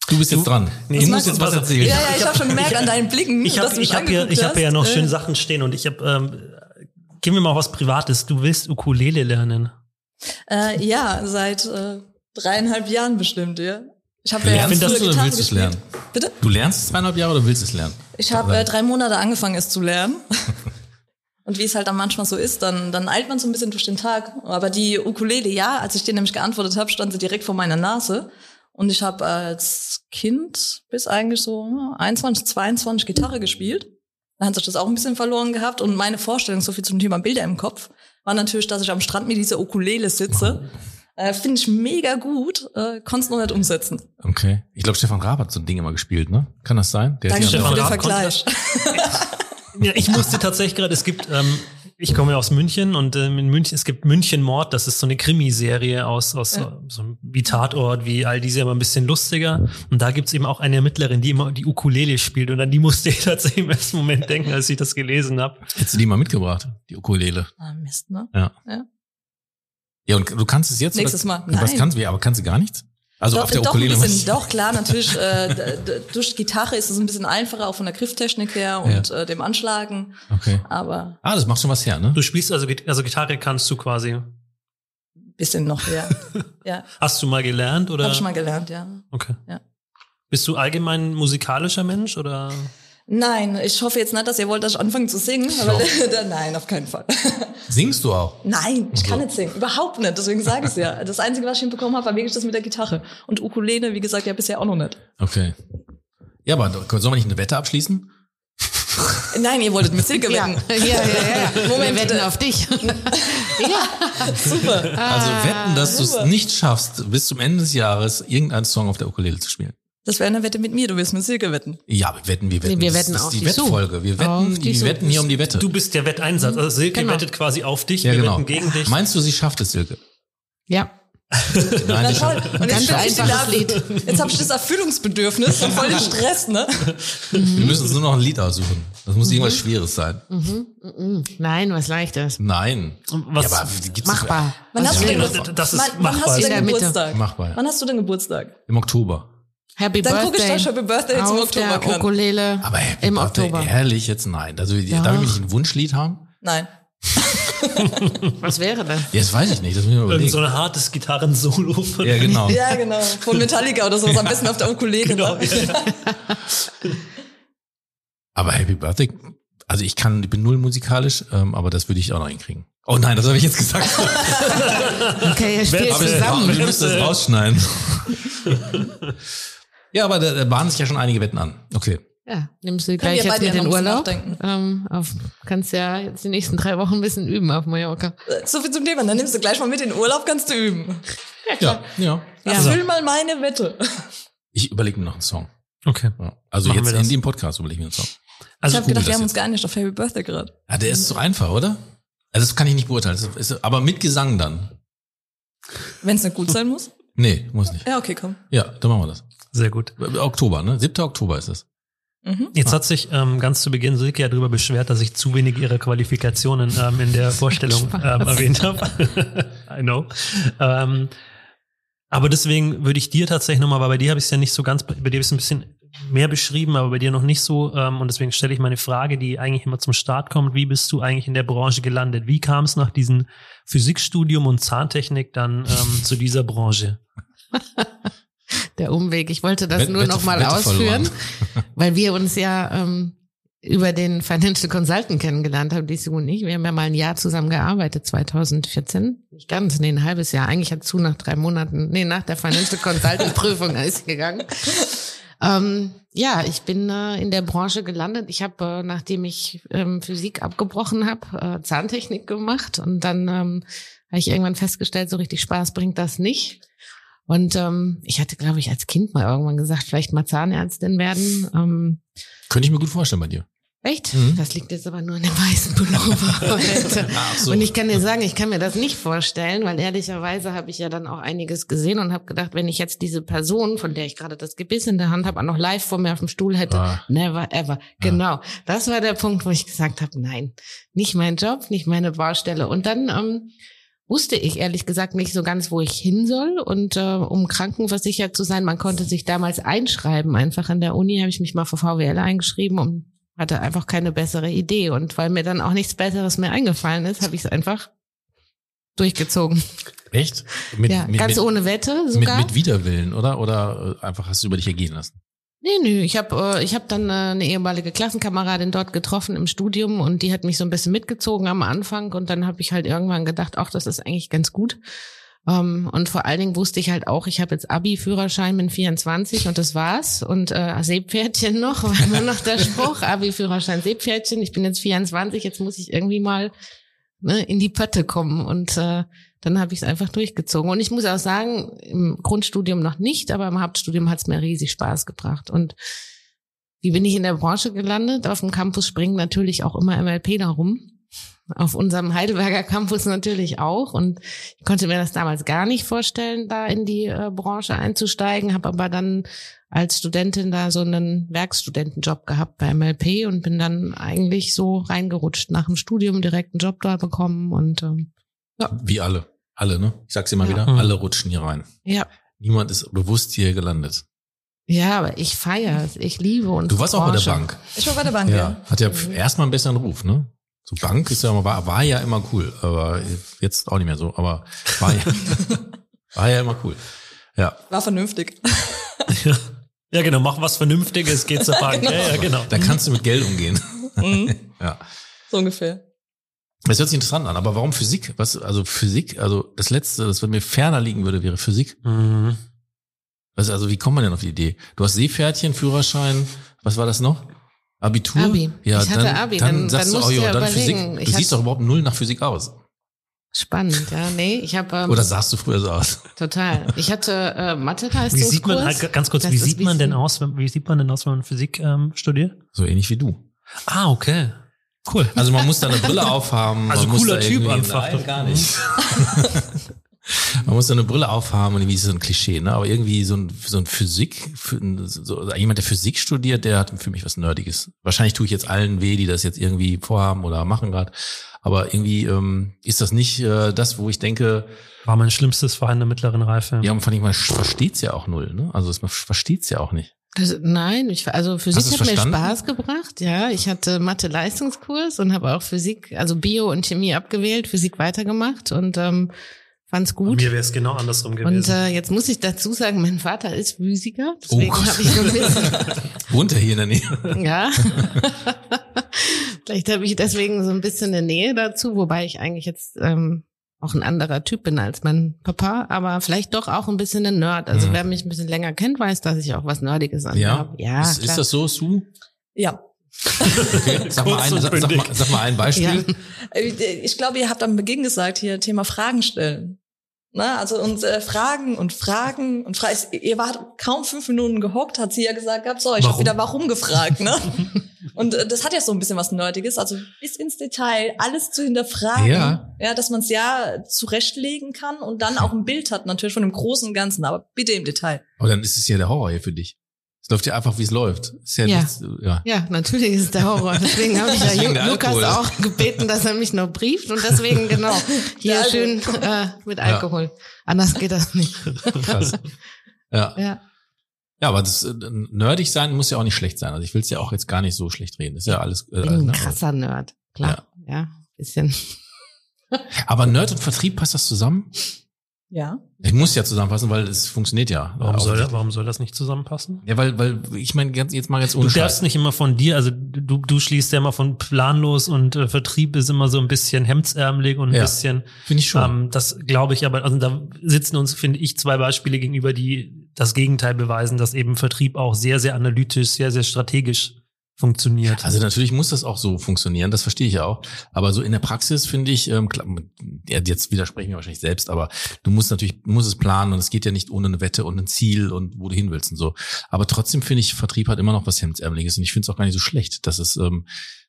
Du bist jetzt dran. Nee, du ich musst muss- jetzt was erzählen. Ja, ja, ich habe schon gemerkt an deinen Blicken, Ich habe dass du mich ich hab hier, angeguckt ich hab hier ja noch schöne Sachen stehen und ich habe, ähm, gib mir mal was Privates. Du willst Ukulele lernen. Äh, ja, seit äh, dreieinhalb Jahren bestimmt, ja. Ich habe ja früher das oder Gitarre willst du es gespielt. lernen? Bitte? Du lernst es zweieinhalb Jahre oder willst es lernen? Ich habe äh, drei Monate angefangen, es zu lernen. Und wie es halt dann manchmal so ist, dann, dann eilt man so ein bisschen durch den Tag. Aber die Ukulele, ja, als ich dir nämlich geantwortet habe, stand sie direkt vor meiner Nase. Und ich habe als Kind bis eigentlich so ja, 21, 22 Gitarre gespielt. Da hat sich das auch ein bisschen verloren gehabt. Und meine Vorstellung, so viel zum Thema Bilder im Kopf, war natürlich, dass ich am Strand mit dieser Ukulele sitze. Äh, Finde ich mega gut, äh, konnte es noch nicht umsetzen. Okay. Ich glaube, Stefan Raab hat so ein Ding immer gespielt, ne? Kann das sein? Der Danke ist ja schön Stefan Raab Vergleich. Ja, ich musste tatsächlich gerade, es gibt, ähm, ich komme ja aus München und ähm, in München, es gibt München Mord, das ist so eine Krimiserie aus, aus Ja. so, wie Tatort, wie all diese, aber ein bisschen lustiger. Und da gibt's eben auch eine Ermittlerin, die immer die Ukulele spielt. Und an die musste ich tatsächlich im ersten Moment denken, als ich das gelesen habe. Hättest du die mal mitgebracht, die Ukulele? Ah, Mist, ne? Ja, und du kannst es jetzt? Nächstes oder? Mal. Was Nein. kannst du, ja, aber kannst du gar nichts? Also doch, auf der doch, Ukulele. ein bisschen, doch, klar, natürlich. Äh, durch Gitarre ist es ein bisschen einfacher, auch von der Grifftechnik her und äh, dem Anschlagen. Okay. Aber Ah, das macht schon was her, ne? Du spielst also, also Gitarre kannst du quasi. ein bisschen noch, ja. ja, Hast du mal gelernt oder? habe ich mal gelernt, ja. Okay. Ja. Bist du allgemein ein musikalischer Mensch oder? Nein, ich hoffe jetzt nicht, dass ihr wollt, dass ich anfange zu singen. Aber nein, auf keinen Fall. Singst du auch? Nein, ich kann So. nicht singen. Überhaupt nicht. Deswegen sage ich es ja. Das Einzige, was ich hinbekommen habe, war wirklich das mit der Gitarre. Und Ukulele, wie gesagt, ja bisher auch noch nicht. Okay. Ja, aber soll man nicht eine Wette abschließen? Nein, ihr wolltet mit Silke Ja, wetten. ja, ja, ja. ja. Moment, Wir wetten auf dich. ja. Super. Also wetten, dass du es nicht schaffst, bis zum Ende des Jahres irgendeinen Song auf der Ukulele zu spielen. Das wäre eine Wette mit mir. Du willst mit Silke wetten. Ja, wir wetten, wir wetten. Nee, wir Das- wetten das auf ist die die Sue. Wettfolge. Wir Auf wetten, die wir Sue. wetten hier um die Wette. Du bist der Wetteinsatz. Also Silke Genau. wettet quasi auf dich, ja, wir genau. wetten gegen dich. Meinst du, sie schafft es, Silke? ja. Nein, toll. schafft Und jetzt, Ganz ich die einfaches Nase- Lied. jetzt habe ich das Erfüllungsbedürfnis und voll den Stress, ne? Wir müssen uns nur noch ein Lied aussuchen. Das muss irgendwas Schweres sein. Mhm. Nein, was Leichtes. Nein. Was, ja, aber gibt's Machbar. Wann du denn? Das ist wann, hast du denn. Geburtstag? Machbar. Wann hast du denn Geburtstag? Im Oktober. Happy Dann guck ich, Birthday. dass ich Happy Birthday zum Oktober der kann. Ukulele Aber Happy im Birthday, Oktober. Ehrlich, jetzt nein. Also, Doch. darf ich nicht ein Wunschlied haben? Nein. Was wäre das? Ja, das weiß ich nicht. Das müssen wir überlegen. so ein hartes Gitarrensolo. von- ja, genau. Ja, genau. Von Metallica oder sowas. Am besten auf der Ukulele. Genau. Ne? Aber Happy Birthday, also ich kann, ich bin null musikalisch, ähm, aber das würde ich auch noch hinkriegen. Oh nein, das habe ich jetzt gesagt. Okay, ihr spielt zusammen. Wir müssen das rausschneiden. Ja, aber da, da bahnen sich ja schon einige Wetten an. Okay. Ja, nimmst du gleich jetzt beide mit den Urlaub. Ähm, auf, kannst ja jetzt die nächsten drei Wochen ein bisschen üben auf Mallorca. So viel zum Thema. Dann nimmst du gleich mal mit in den Urlaub, kannst du üben. Ja, ja. Ja. Erfüll mal meine Wette. Ich überlege mir noch einen Song. Okay. Also Machen jetzt in dem Podcast überlege ich mir einen Song. Also ich habe gedacht, wir haben jetzt. uns geeinigt auf Happy Birthday gerade. Ja, der ist so einfach, oder? Also das kann ich nicht beurteilen. Ist, aber mit Gesang dann. Wenn es nicht gut sein muss. Nee, muss nicht. Ja, okay, komm. Ja, dann machen wir das. sehr gut. Oktober, ne? 7. Oktober ist es. Mhm. Jetzt hat sich ähm, ganz zu Beginn Silke ja darüber beschwert, dass ich zu wenig ihre Qualifikationen ähm, in der Vorstellung ähm, erwähnt habe. I know. Ähm, aber deswegen würde ich dir tatsächlich nochmal, weil bei dir habe ich es ja nicht so ganz, bei dir ist es ein bisschen mehr beschrieben, aber bei dir noch nicht so. Ähm, und deswegen stelle ich meine Frage, die eigentlich immer zum Start kommt. Wie bist du eigentlich in der Branche gelandet? Wie kam es nach diesem Physikstudium und Zahntechnik dann ähm, zu dieser Branche? Der Umweg. Ich wollte das Wette- nur Wette- noch mal Wette ausführen, weil wir uns ja ähm, über den Financial Consultant kennengelernt haben, die und ich. Wir haben ja mal ein Jahr zusammen gearbeitet, 2014. Nicht ganz, nee, ein halbes Jahr. Eigentlich hat Sue nach drei Monaten, nee, nach der Financial Consultant Prüfung ist sie gegangen. Ähm, ja, ich bin äh, in der Branche gelandet. Ich habe, äh, nachdem ich ähm, Physik abgebrochen habe, äh, Zahntechnik gemacht und dann ähm, habe ich irgendwann festgestellt, so richtig Spaß bringt das nicht. Und ähm, ich hatte, glaube ich, als Kind mal irgendwann gesagt, vielleicht mal Zahnärztin werden. Ähm, Könnte ich mir gut vorstellen bei dir. Echt? Mhm. Das liegt jetzt aber nur an dem weißen Pullover. Ach so. Und ich kann dir sagen, ich kann mir das nicht vorstellen, weil ehrlicherweise habe ich ja dann auch einiges gesehen und habe gedacht, wenn ich jetzt diese Person, von der ich gerade das Gebiss in der Hand habe, auch noch live vor mir auf dem Stuhl hätte, Ah. never ever. Genau. Das war der Punkt, wo ich gesagt habe, nein, nicht mein Job, nicht meine Baustelle. Und dann ähm, wusste ich ehrlich gesagt nicht so ganz, wo ich hin soll. Und äh, um krankenversichert zu sein, man konnte sich damals einschreiben. Einfach an der Uni habe ich mich mal für VWL eingeschrieben und hatte einfach keine bessere Idee. Und weil mir dann auch nichts Besseres mehr eingefallen ist, habe ich es einfach durchgezogen. Echt? Mit, ja, mit, ganz mit, ohne Wette mit, sogar. mit Widerwillen, oder? Oder äh, einfach hast du über dich ergehen lassen? Nee, nö, ich habe äh, ich hab dann äh, eine ehemalige Klassenkameradin dort getroffen im Studium und die hat mich so ein bisschen mitgezogen am Anfang und dann habe ich halt irgendwann gedacht, ach, das ist eigentlich ganz gut. Ähm, und vor allen Dingen wusste ich halt auch, ich habe jetzt Abi-Führerschein mit 24 und das war's. Und äh, Seepferdchen noch, war immer noch der Spruch, Abi-Führerschein, Seepferdchen, ich bin jetzt 24, jetzt muss ich irgendwie mal ne, in die Pötte kommen. Und äh, dann habe ich es einfach durchgezogen. Und ich muss auch sagen, im Grundstudium noch nicht, aber im Hauptstudium hat es mir riesig Spaß gebracht. Und wie bin ich in der Branche gelandet? Auf dem Campus springen natürlich auch immer MLP da rum. Auf unserem Heidelberger Campus natürlich auch. Und ich konnte mir das damals gar nicht vorstellen, da in die äh, Branche einzusteigen, habe aber dann als Studentin da so einen Werkstudentenjob gehabt bei MLP und bin dann eigentlich so reingerutscht nach dem Studium direkt einen Job da bekommen und ähm, Wie alle. Alle, ne? Ich sag's immer Ja. wieder, Mhm. alle rutschen hier rein. ja. Niemand ist bewusst hier gelandet. Ja, aber ich feiere es. Ich liebe und Du warst auch bei der Bank. Ich war bei der Bank, Ja. ja. Hat ja erstmal einen besseren Ruf, ne? So Bank ist ja immer, war, war ja immer cool, aber jetzt auch nicht mehr so, aber war ja, war ja immer cool. Ja. War vernünftig. Ja. ja, genau, mach was Vernünftiges, geh zur Bank. Ja, ja, genau. Da kannst du mit Geld umgehen. Mhm. Ja. So ungefähr. Das hört sich interessant an, aber warum Physik? Was, also Physik, also das letzte, das mir ferner liegen würde, wäre Physik. Mhm. Was, also wie kommt man denn auf die Idee? Du hast Seepferdchen, Führerschein, was war das noch? Abitur? Abi. Ja, Ich hatte dann, Abi, dann, dann- sagst dann du, oh ja, dann Physik. überlegen. Du Ich siehst doch überhaupt null nach Physik aus. Spannend, ja. Nee, ich habe ähm, Oder sahst du früher so aus? total. Ich hatte äh, Mathe-Leistungskurs. Wie sieht man, halt, ganz kurz, Das wie sieht man denn aus, wenn, wie sieht man denn aus, wenn man Physik ähm, studiert? So ähnlich wie du. Ah, okay. Cool. Also man muss da eine Brille aufhaben. Also man muss cooler da Typ einfach. Nein, gar nicht. man muss da eine Brille aufhaben und wie ist so ein Klischee, ne? Aber irgendwie so ein, so ein Physik, so, jemand, der Physik studiert, der hat für mich was Nerdiges. Wahrscheinlich tue ich jetzt allen weh, die das jetzt irgendwie vorhaben oder machen gerade. Aber irgendwie ähm, ist das nicht äh, das, wo ich denke, War mein schlimmstes in der mittleren Reife. ja, und vor allem, man versteht's ja auch null, ne? Also man versteht's ja auch nicht. Das, nein, ich, also Physik hat mir verstanden? Spaß gebracht. Ja, ich hatte Mathe-Leistungskurs und habe auch Physik, also Bio und Chemie abgewählt, Physik weitergemacht und ähm, fand's Bei gut. Mir wäre es genau andersrum Und gewesen. äh, jetzt muss ich dazu sagen, mein Vater ist Physiker, deswegen Oh habe ich so ein bisschen, Wohnt er hier in der Nähe? ja. Vielleicht habe ich deswegen so ein bisschen eine Nähe dazu, wobei ich eigentlich jetzt ähm, auch ein anderer Typ bin als mein Papa, aber vielleicht doch auch ein bisschen ein Nerd. Also Mhm. wer mich ein bisschen länger kennt, weiß, dass ich auch was Nerdiges an mir Ja. habe. Ja, ist, ist das so, Sue? Ja. Okay. Sag, mal ein, und sag, sag, mal, sag mal ein Beispiel. Ja. Ich glaube, ihr habt am Beginn gesagt, hier Thema Fragen stellen. Na, also und äh, Fragen und Fragen und Fra ihr wart kaum fünf Minuten gehockt, hat sie ja gesagt gehabt, so, ich habe wieder warum gefragt, ne? und äh, das hat ja so ein bisschen was Nerdiges, also bis ins Detail alles zu hinterfragen, Ja. ja dass man es ja zurechtlegen kann und dann auch ein Bild hat natürlich von dem großen und Ganzen, aber bitte im Detail. Aber dann ist es ja der Horror hier für dich. Es läuft ja einfach, wie es läuft. Ist ja, Ja. Nichts, ja. Ja, natürlich ist es der Horror. Deswegen habe ich ja Lukas Alkohol. auch gebeten, dass er mich noch brieft und deswegen genau hier schön äh, mit Alkohol. Anders geht das nicht. Krass. Ja. Ja. ja, aber das äh, nerdig sein muss ja auch nicht schlecht sein. Also ich will es ja auch jetzt gar nicht so schlecht reden. Das ist ja alles. Äh, Bin ein ne? krasser Nerd. Klar. Ja, bisschen. Aber Nerd und Vertrieb passt das zusammen? Ja. Ich muss ja zusammenpassen, weil es funktioniert ja. warum, soll, warum soll das nicht zusammenpassen? Ja, weil, weil ich meine, jetzt mal Du ohne darfst Scheiß. nicht immer von dir, also du, du schließt ja immer von planlos und äh, Vertrieb ist immer so ein bisschen hemdsärmelig und ein Ja. bisschen, Finde ich schon. ähm, das glaube ich aber, also da sitzen uns, finde ich, zwei Beispiele gegenüber, die das Gegenteil beweisen, dass eben Vertrieb auch sehr, sehr analytisch, sehr, sehr strategisch funktioniert. Also natürlich muss das auch so funktionieren, das verstehe ich ja auch. Aber so in der Praxis finde ich, ähm, klar, jetzt widerspreche ich mir wahrscheinlich selbst, aber du musst natürlich, du musst es planen und es geht ja nicht ohne eine Wette und ein Ziel und wo du hin willst und so. Aber trotzdem finde ich, Vertrieb hat immer noch was Hemdsärmeliges und ich finde es auch gar nicht so schlecht, dass es ähm,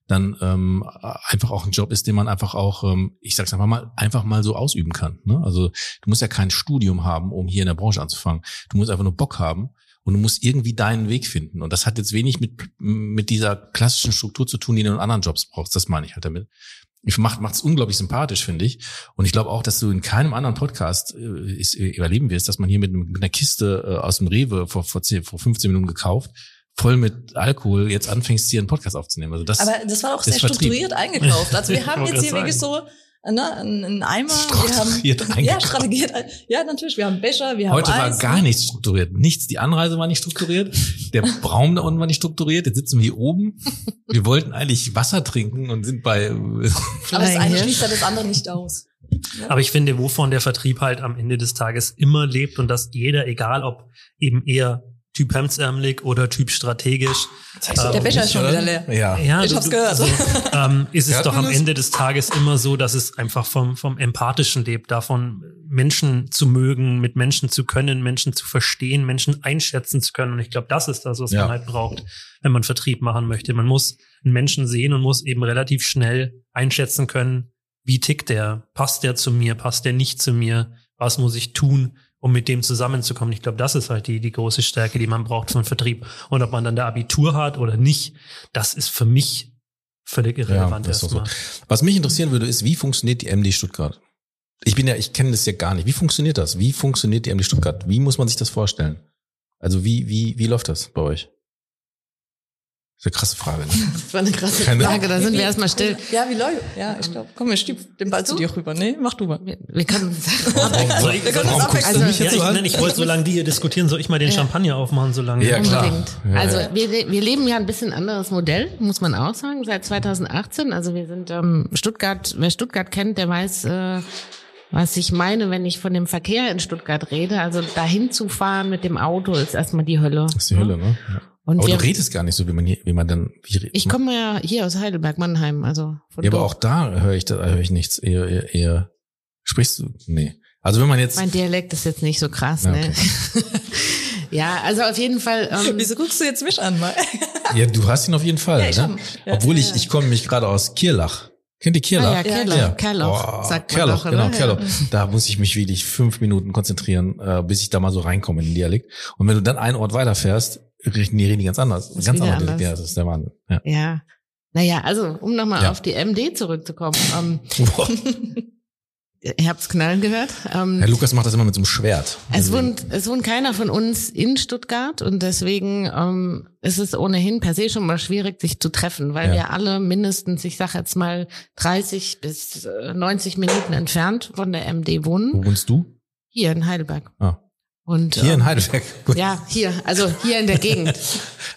dann ähm, einfach auch ein Job ist, den man einfach auch, ähm, ich sag's einfach mal, einfach mal so ausüben kann. Ne? Also du musst ja kein Studium haben, um hier in der Branche anzufangen. Du musst einfach nur Bock haben und du musst irgendwie deinen Weg finden. Und das hat jetzt wenig mit, mit dieser klassischen Struktur zu tun, die du in anderen Jobs brauchst. Das meine ich halt damit. Ich macht macht's unglaublich sympathisch, finde ich. Und ich glaube auch, dass du in keinem anderen Podcast äh, ist, äh, überleben wirst, dass man hier mit, mit einer Kiste äh, aus dem Rewe vor, vor, 10, vor 15 Minuten gekauft, voll mit Alkohol, jetzt anfängst, hier einen Podcast aufzunehmen. Also das, Aber das war auch sehr strukturiert eingekauft. Also wir haben jetzt hier wirklich so ne, einen Eimer. Strukturiert wir haben, ja, strategiert. Ja, natürlich. Wir haben Becher, wir haben Heute war gar nichts strukturiert. Nichts. Die Anreise war nicht strukturiert. Der Raum da unten war nicht strukturiert. Jetzt sitzen wir hier oben. Wir wollten eigentlich Wasser trinken und sind bei. Aber das eine schließt ja das andere nicht aus. Aber ich finde, wovon der Vertrieb halt am Ende des Tages immer lebt und dass jeder, egal ob eben eher Typ hemdsärmelig oder Typ strategisch. Der Becher ist schon wieder leer. Ja. Ja, Ich du- hab's gehört. Also, ähm, ist es doch am das? Ende des Tages immer so, dass es einfach vom, vom Empathischen lebt, davon Menschen zu mögen, mit Menschen zu können, Menschen zu verstehen, Menschen einschätzen zu können. Und ich glaube, das ist das, was Ja. man halt braucht, wenn man Vertrieb machen möchte. Man muss einen Menschen sehen und muss eben relativ schnell einschätzen können, wie tickt der? Passt der zu mir? Passt der nicht zu mir? Was muss ich tun? Um mit dem zusammenzukommen. Ich glaube, das ist halt die, die große Stärke, die man braucht für einen Vertrieb. Und ob man dann der Abitur hat oder nicht, das ist für mich völlig irrelevant ist doch so. erstmal. Was mich interessieren würde, ist, wie funktioniert die MD Stuttgart? Ich bin ja, ich kenne das ja gar nicht. Wie funktioniert das? Wie funktioniert die MD Stuttgart? Wie muss man sich das vorstellen? Also wie, wie, wie läuft das bei euch? Das ist eine krasse Frage. Ne? Das war eine krasse Keine- Frage, da sind wir erstmal still. Ja, wie läuft? Ja, ich glaube. Komm, ich stieb den Ball zu dir rüber. Nee, mach du mal. Wir, wir können Warum, warum, Wir können warum uns guckst du abwechseln. mich Ja, jetzt ich, so an? nein, ich wollte, solange die hier diskutieren, soll ich mal den Ja. Champagner aufmachen, solange. Ja, klar. Unbedingt. Ja, also ja. wir, wir leben ja ein bisschen anderes Modell, muss man auch sagen, seit 2018. Also wir sind ähm, Stuttgart, wer Stuttgart kennt, der weiß, äh, was ich meine, wenn ich von dem Verkehr in Stuttgart rede. Also dahin zu fahren mit dem Auto ist erstmal die Hölle. Das ist die Hölle, ne? Ja. Und Aber wir, du redest gar nicht so, wie man hier, wie man dann, wie, ich komme ja hier aus Heidelberg, Mannheim, also von Ja, aber auch da höre ich, da höre ich nichts. Eher, eher, eher, sprichst du? Nee. Also wenn man jetzt, Mein Dialekt ist jetzt nicht so krass, Ja, ne? ja, also auf jeden Fall. Ähm, Wieso guckst du jetzt mich an, mal? ja, du hast ihn auf jeden Fall, Ja, ich ne? hab- ja, Obwohl ja, ich, ich komme nämlich gerade aus Kirlach. Kennt ihr Kirlach? Ah ja, Kerloch, Ja. Kerloch, Oh, sagt man Kerloch, doch, genau? Kerloch. Da muss ich mich wirklich fünf Minuten konzentrieren, äh, bis ich da mal so reinkomme in den Dialekt. Und wenn du dann einen Ort weiterfährst, reden die reden ganz anders. Ist ganz Dialekt. anders. Ja, das ist der Wahnsinn. Ja. Ja. Naja, also um nochmal Ja. auf die MD zurückzukommen. Ähm, ihr habt's knallen gehört. Ähm, Herr Lukas macht das immer mit so einem Schwert. es, wohnt, es wohnt keiner von uns in Stuttgart und deswegen ähm, ist es ohnehin per se schon mal schwierig, sich zu treffen, weil Ja. wir alle mindestens, ich sag jetzt mal, 30 bis äh, 90 Minuten entfernt von der MD wohnen, Wo wohnst du? hier in Heidelberg. Ah. Und, Hier in ähm, Heidelberg. Gut. Ja, hier, also hier in der Gegend.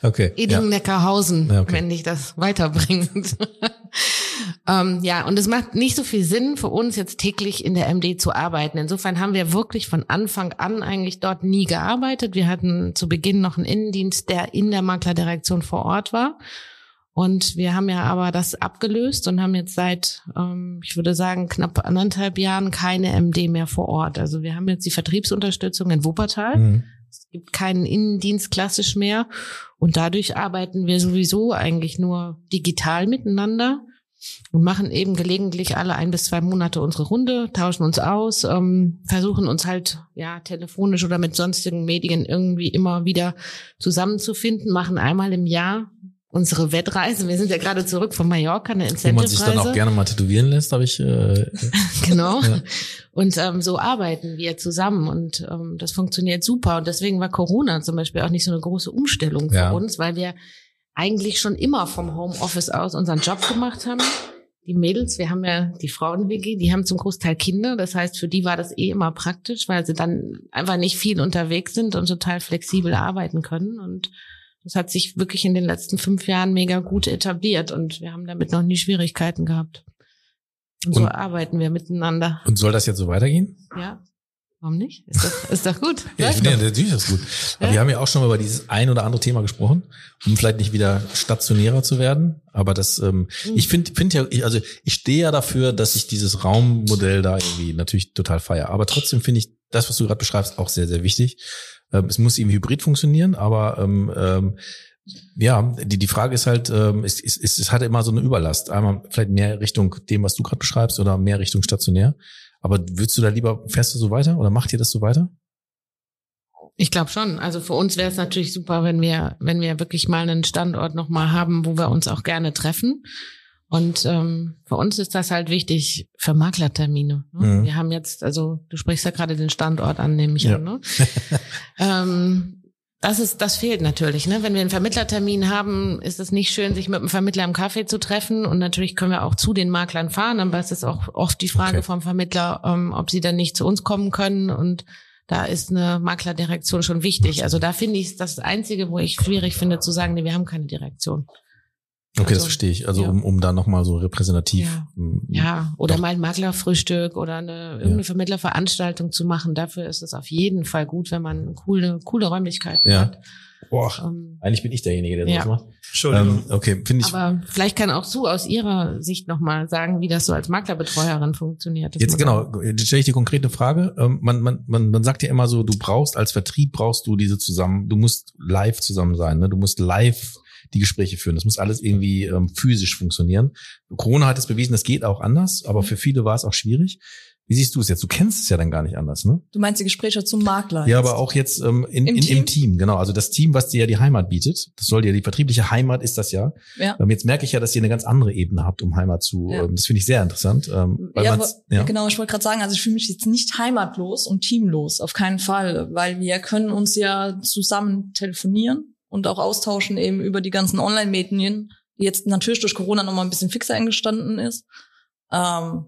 Okay. Ja. Eding-Neckarhausen, Ja, okay. wenn dich das weiterbringt. ähm, ja, und es macht nicht so viel Sinn für uns jetzt täglich in der MD zu arbeiten. Insofern haben wir wirklich von Anfang an eigentlich dort nie gearbeitet. Wir hatten zu Beginn noch einen Innendienst, der in der Maklerdirektion vor Ort war. Und wir haben ja aber das abgelöst und haben jetzt seit, ähm, ich würde sagen, knapp anderthalb Jahren keine MD mehr vor Ort. Also wir haben jetzt die Vertriebsunterstützung in Wuppertal. Mhm. Es gibt keinen Innendienst klassisch mehr. Und dadurch arbeiten wir sowieso eigentlich nur digital miteinander und machen eben gelegentlich alle ein bis zwei Monate unsere Runde, tauschen uns aus, ähm, versuchen uns halt ja telefonisch oder mit sonstigen Medien irgendwie immer wieder zusammenzufinden, machen einmal im Jahr unsere Wettreise. Wir sind ja gerade zurück von Mallorca, eine Wo man sich dann auch Incentive-Reise. gerne mal tätowieren lässt, habe ich. Äh, Genau. Ja. Und ähm, so arbeiten wir zusammen und ähm, das funktioniert super. Und deswegen war Corona zum Beispiel auch nicht so eine große Umstellung für Ja. uns, weil wir eigentlich schon immer vom Homeoffice aus unseren Job gemacht haben. Die Mädels, wir haben ja die Frauen-WG, die haben zum Großteil Kinder. Das heißt, für die war das eh immer praktisch, weil sie dann einfach nicht viel unterwegs sind und total flexibel arbeiten können. Und das hat sich wirklich in den letzten fünf Jahren mega gut etabliert und wir haben damit noch nie Schwierigkeiten gehabt. Und so Und- arbeiten wir miteinander. und soll das jetzt so weitergehen? Ja. Warum nicht? Ist doch, ist doch gut. Ja, ich finde, ja, natürlich ist das gut. Aber Ja. wir haben ja auch schon mal über dieses ein oder andere Thema gesprochen, um vielleicht nicht wieder stationärer zu werden. Aber das, ähm, Mhm. ich finde, finde ja, ich, also ich stehe ja dafür, dass ich dieses Raummodell da irgendwie natürlich total feiere. Aber trotzdem finde ich das, was du gerade beschreibst, auch sehr, sehr wichtig. Ähm, es muss irgendwie hybrid funktionieren, aber ähm, ähm, ja, die, die Frage ist halt, ähm, es, es, es, es hat immer so eine Überlast. Einmal vielleicht mehr Richtung dem, was du gerade beschreibst, oder mehr Richtung stationär. Aber würdest du da lieber, fährst du so weiter oder macht ihr das so weiter? Ich glaube schon. Also für uns wäre es natürlich super, wenn wir, wenn wir wirklich mal einen Standort nochmal haben, wo wir uns auch gerne treffen. Und ähm, für uns ist das halt wichtig für Maklertermine. Ne? Mhm. Wir haben jetzt, also du sprichst ja gerade den Standort an, nehme ich Ja. an. Ne? ähm, das ist, das fehlt natürlich. Ne? Wenn wir einen Vermittlertermin haben, ist es nicht schön, sich mit einem Vermittler im Café zu treffen. Und natürlich können wir auch zu den Maklern fahren, aber es ist auch oft die Frage Okay. vom Vermittler, ähm, ob sie dann nicht zu uns kommen können. Und da ist eine Maklerdirektion schon wichtig. Also da finde ich das Einzige, wo ich schwierig finde zu sagen, nee, wir haben keine Direktion. Okay, das Also, verstehe ich. Also ja. um, um da nochmal so repräsentativ. Ja. m, Ja, oder Doch. mal ein Maklerfrühstück oder eine irgendeine Vermittlerveranstaltung zu machen. Dafür ist es auf jeden Fall gut, wenn man coole, coole Räumlichkeiten Ja. hat. Boah, Ähm, eigentlich bin ich derjenige, der Ja. sowas macht. Entschuldigung. Ähm, okay, finde ich. aber vielleicht kann auch Sue aus ihrer Sicht nochmal sagen, wie das so als Maklerbetreuerin funktioniert. Das Jetzt genau, auch- jetzt stelle ich die konkrete Frage. Ähm, man, man, man, man sagt ja immer so, du brauchst als Vertrieb brauchst du diese zusammen, du musst live zusammen sein, ne? Du musst live die Gespräche führen. Das muss alles irgendwie ähm, physisch funktionieren. Corona hat es bewiesen, das geht auch anders, aber für viele war es auch schwierig. Wie siehst du es jetzt? Du kennst es ja dann gar nicht anders, ne? Du meinst die Gespräche zum Makler? Ja, aber auch jetzt ähm, in, Im in, Team? im Team, genau. Also das Team, was dir ja die Heimat bietet, das soll dir die vertriebliche Heimat ist das ja. Ja. Ähm, jetzt merke ich ja, dass ihr eine ganz andere Ebene habt, um Heimat zu. Ja. Ähm, das finde ich sehr interessant. Ähm, weil ja, ja. genau, ich wollte gerade sagen, also ich fühle mich jetzt nicht heimatlos und teamlos, auf keinen Fall, weil wir können uns ja zusammen telefonieren und auch austauschen eben über die ganzen Online-Medien, die jetzt natürlich durch Corona nochmal ein bisschen fixer eingestanden ist. Ähm,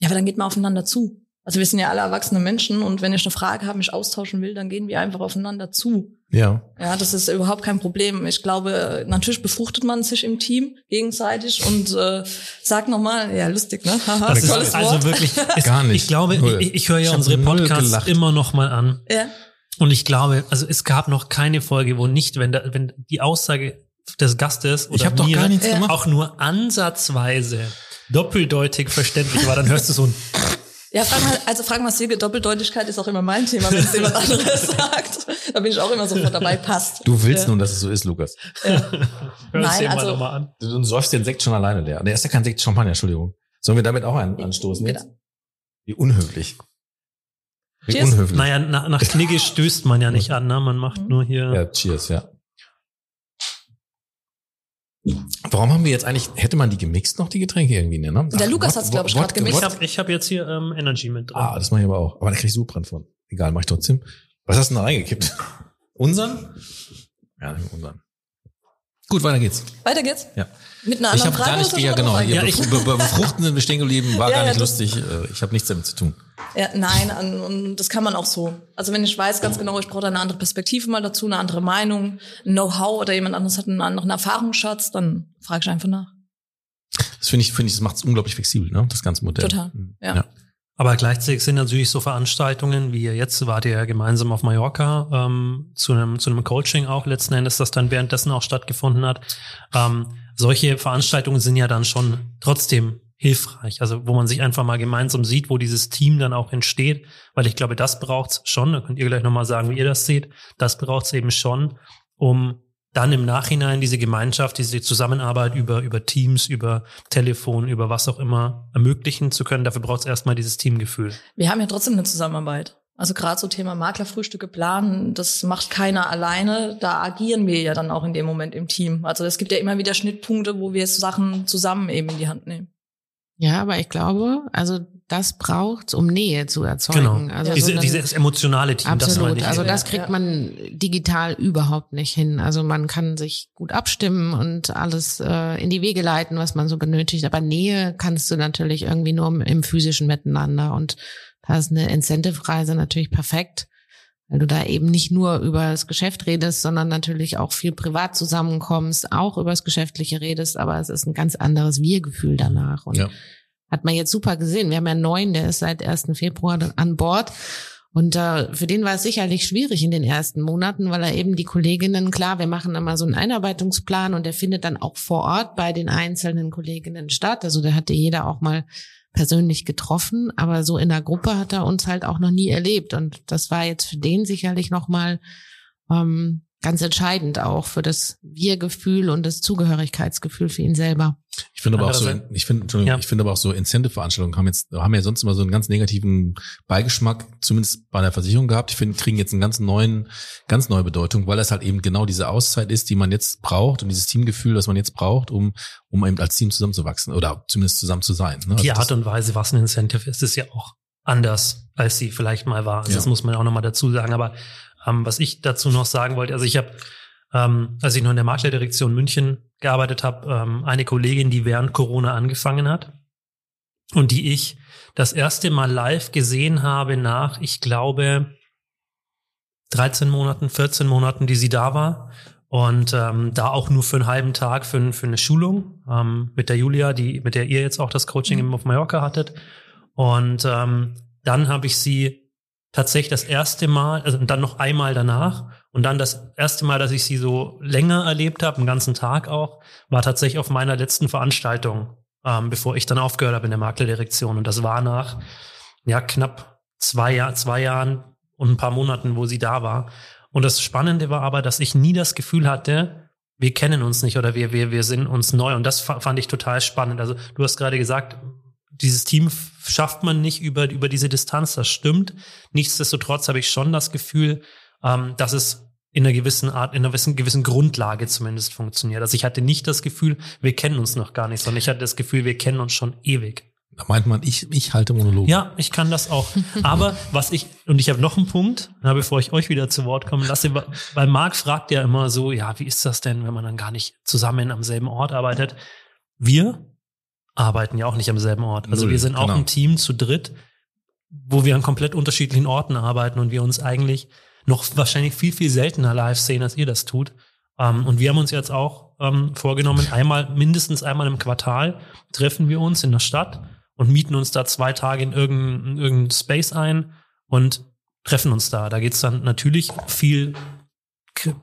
ja, aber dann geht man aufeinander zu. Also wir sind ja alle erwachsene Menschen und wenn ich eine Frage habe, mich austauschen will, dann gehen wir einfach aufeinander zu. ja. Ja, das ist überhaupt kein Problem. Ich glaube, natürlich befruchtet man sich im Team gegenseitig und äh, sagt nochmal, ja, lustig, ne? Haha, Das ist tolles also Wort. wirklich, es, Gar nicht. ich glaube, ich, ich höre ja Ich unsere Podcasts immer noch mal an. ja, Und ich glaube, also es gab noch keine Folge, wo nicht, wenn, da, wenn die Aussage des Gastes oder Ich habe doch mir gar nichts Ja. gemacht. auch nur ansatzweise doppeldeutig verständlich war, dann hörst du so ein ja frag mal, also frag mal Silke, Doppeldeutigkeit ist auch immer mein Thema, wenn es jemand anderes sagt. Da bin ich auch immer sofort dabei, passt. Du willst ja. nun, dass es so ist, Lukas. Ja. Hör Nein, also- mal an. Du, du säufst den Sekt schon alleine leer. Der ist ja kein Sekt, Champagner, Entschuldigung. Sollen wir damit auch einen anstoßen jetzt? Wie unhöflich. Cheers. unhöflich. Naja, nach, nach Knigge stößt man ja nicht an, ne? Man macht nur hier. Ja, cheers, ja. Warum haben wir jetzt eigentlich, hätte man die gemixt noch, die Getränke irgendwie, ne? Der Ach, Lukas Wod- hat's, glaub ich, grad gemixt. Ich habe ich hab jetzt hier ähm, Energy mit drin. Ah, das mache ich aber auch. Aber da krieg ich Sodbrennen von. Egal, mach ich trotzdem. Was hast du denn da reingekippt? Unseren? Ja, unseren. Gut, weiter geht's. Weiter geht's? Ja. Mit einer Ich anderen habe Frage? gar nicht, ja ich genau, Ja, ich- be be befruchten sind wir stehen geblieben, war Ja, gar ja, nicht das- lustig. Äh, Ich habe nichts damit zu tun. Ja, nein, an- und das kann man auch so. Also wenn ich weiß ganz genau, ich brauche da eine andere Perspektive mal dazu, eine andere Meinung, ein Know-how oder jemand anderes hat einen anderen Erfahrungsschatz, dann frage ich einfach nach. Das finde ich, finde ich, das macht es unglaublich flexibel, ne? Das ganze Modell. Total, Mhm. ja. Aber gleichzeitig sind natürlich so Veranstaltungen, wie ihr jetzt wart ihr ja gemeinsam auf Mallorca ähm, zu einem zu einem Coaching auch letzten Endes, das dann währenddessen auch stattgefunden hat. Ähm, solche Veranstaltungen sind ja dann schon trotzdem hilfreich, also wo man sich einfach mal gemeinsam sieht, wo dieses Team dann auch entsteht, weil ich glaube, das braucht's schon. Da könnt ihr gleich nochmal sagen, wie ihr das seht. Das braucht's eben schon, um dann im Nachhinein diese Gemeinschaft, diese Zusammenarbeit über, über Teams, über Telefon, über was auch immer ermöglichen zu können. Dafür braucht es erstmal dieses Teamgefühl. Wir haben ja trotzdem eine Zusammenarbeit. Also gerade so Thema Maklerfrühstücke planen, das macht keiner alleine. Da agieren wir ja dann auch in dem Moment im Team. Also es gibt ja immer wieder Schnittpunkte, wo wir Sachen zusammen eben in die Hand nehmen. Ja, aber ich glaube, also das braucht, um Nähe zu erzeugen. Genau. Also diese, so dieses emotionale Team, das meine Absolut. ich. Also das kriegt ja. man digital überhaupt nicht hin. Also man kann sich gut abstimmen und alles äh, in die Wege leiten, was man so benötigt. Aber Nähe kannst du natürlich irgendwie nur im, im physischen Miteinander. Und da ist eine Incentive-Reise natürlich perfekt, weil du da eben nicht nur über das Geschäft redest, sondern natürlich auch viel privat zusammenkommst, auch über das Geschäftliche redest. Aber es ist ein ganz anderes Wir-Gefühl danach. Und Ja. hat man jetzt super gesehen. Wir haben ja einen neuen, der ist seit 1. Februar an Bord. Und äh, für den war es sicherlich schwierig in den ersten Monaten, weil er eben die Kolleginnen, klar, wir machen immer so einen Einarbeitungsplan und der findet dann auch vor Ort bei den einzelnen Kolleginnen statt. Also da hatte jeder auch mal persönlich getroffen, aber so in der Gruppe hat er uns halt auch noch nie erlebt. Und das war jetzt für den sicherlich nochmal ähm, ganz entscheidend auch für das Wir-Gefühl und das Zugehörigkeitsgefühl für ihn selber. Ich finde aber auch so, ich finde, Ja. ich finde aber auch so Incentive-Veranstaltungen haben jetzt, haben ja sonst immer so einen ganz negativen Beigeschmack, zumindest bei der Versicherung gehabt. Ich finde, kriegen jetzt einen ganz neuen, ganz neue Bedeutung, weil das halt eben genau diese Auszeit ist, die man jetzt braucht und dieses Teamgefühl, das man jetzt braucht, um, um eben als Team zusammenzuwachsen oder zumindest zusammen zu sein. Ne? Die Also Art das- und Weise, was ein Incentive ist, ist ja auch anders, als sie vielleicht mal war. Also Ja. Das muss man auch nochmal dazu sagen. Aber ähm, was ich dazu noch sagen wollte, also ich habe, ähm, als ich noch in der Maklerdirektion München gearbeitet habe, ähm, eine Kollegin, die während Corona angefangen hat und die ich das erste Mal live gesehen habe nach, ich glaube, 13 Monaten, 14 Monaten, die sie da war. Und ähm, da auch nur für einen halben Tag für, für eine Schulung ähm, mit der Julia, die, mit der ihr jetzt auch das Coaching mhm. auf Mallorca hattet. Und ähm, dann habe ich sie tatsächlich das erste Mal, also dann noch einmal danach und dann das erste Mal, dass ich sie so länger erlebt habe, einen ganzen Tag auch, war tatsächlich auf meiner letzten Veranstaltung, ähm, bevor ich dann aufgehört habe in der Maklerdirektion. Und das war nach ja knapp zwei, Jahr, zwei Jahren und ein paar Monaten, wo sie da war. Und das Spannende war aber, dass ich nie das Gefühl hatte, wir kennen uns nicht oder wir, wir, wir sind uns neu. Und das fand ich total spannend. Also du hast gerade gesagt, dieses Team schafft man nicht über, über diese Distanz, das stimmt. Nichtsdestotrotz habe ich schon das Gefühl, ähm, dass es in einer gewissen Art, in einer gewissen, gewissen Grundlage zumindest funktioniert. Also ich hatte nicht das Gefühl, wir kennen uns noch gar nicht, sondern ich hatte das Gefühl, wir kennen uns schon ewig. Da meint man, ich, ich halte Monolog. Ja, ich kann das auch. Aber was ich, und ich habe noch einen Punkt, na, bevor ich euch wieder zu Wort kommen lasse, weil Marc fragt ja immer so, ja, wie ist das denn, wenn man dann gar nicht zusammen am selben Ort arbeitet? Wir arbeiten ja auch nicht am selben Ort. Also Null, wir sind auch genau. ein Team zu dritt, wo wir an komplett unterschiedlichen Orten arbeiten und wir uns eigentlich noch wahrscheinlich viel, viel seltener live sehen, als ihr das tut. Um, und wir haben uns jetzt auch um, vorgenommen, einmal, mindestens einmal im Quartal treffen wir uns in der Stadt und mieten uns da zwei Tage in irgendein, irgendein Space ein und treffen uns da. Da geht's dann natürlich viel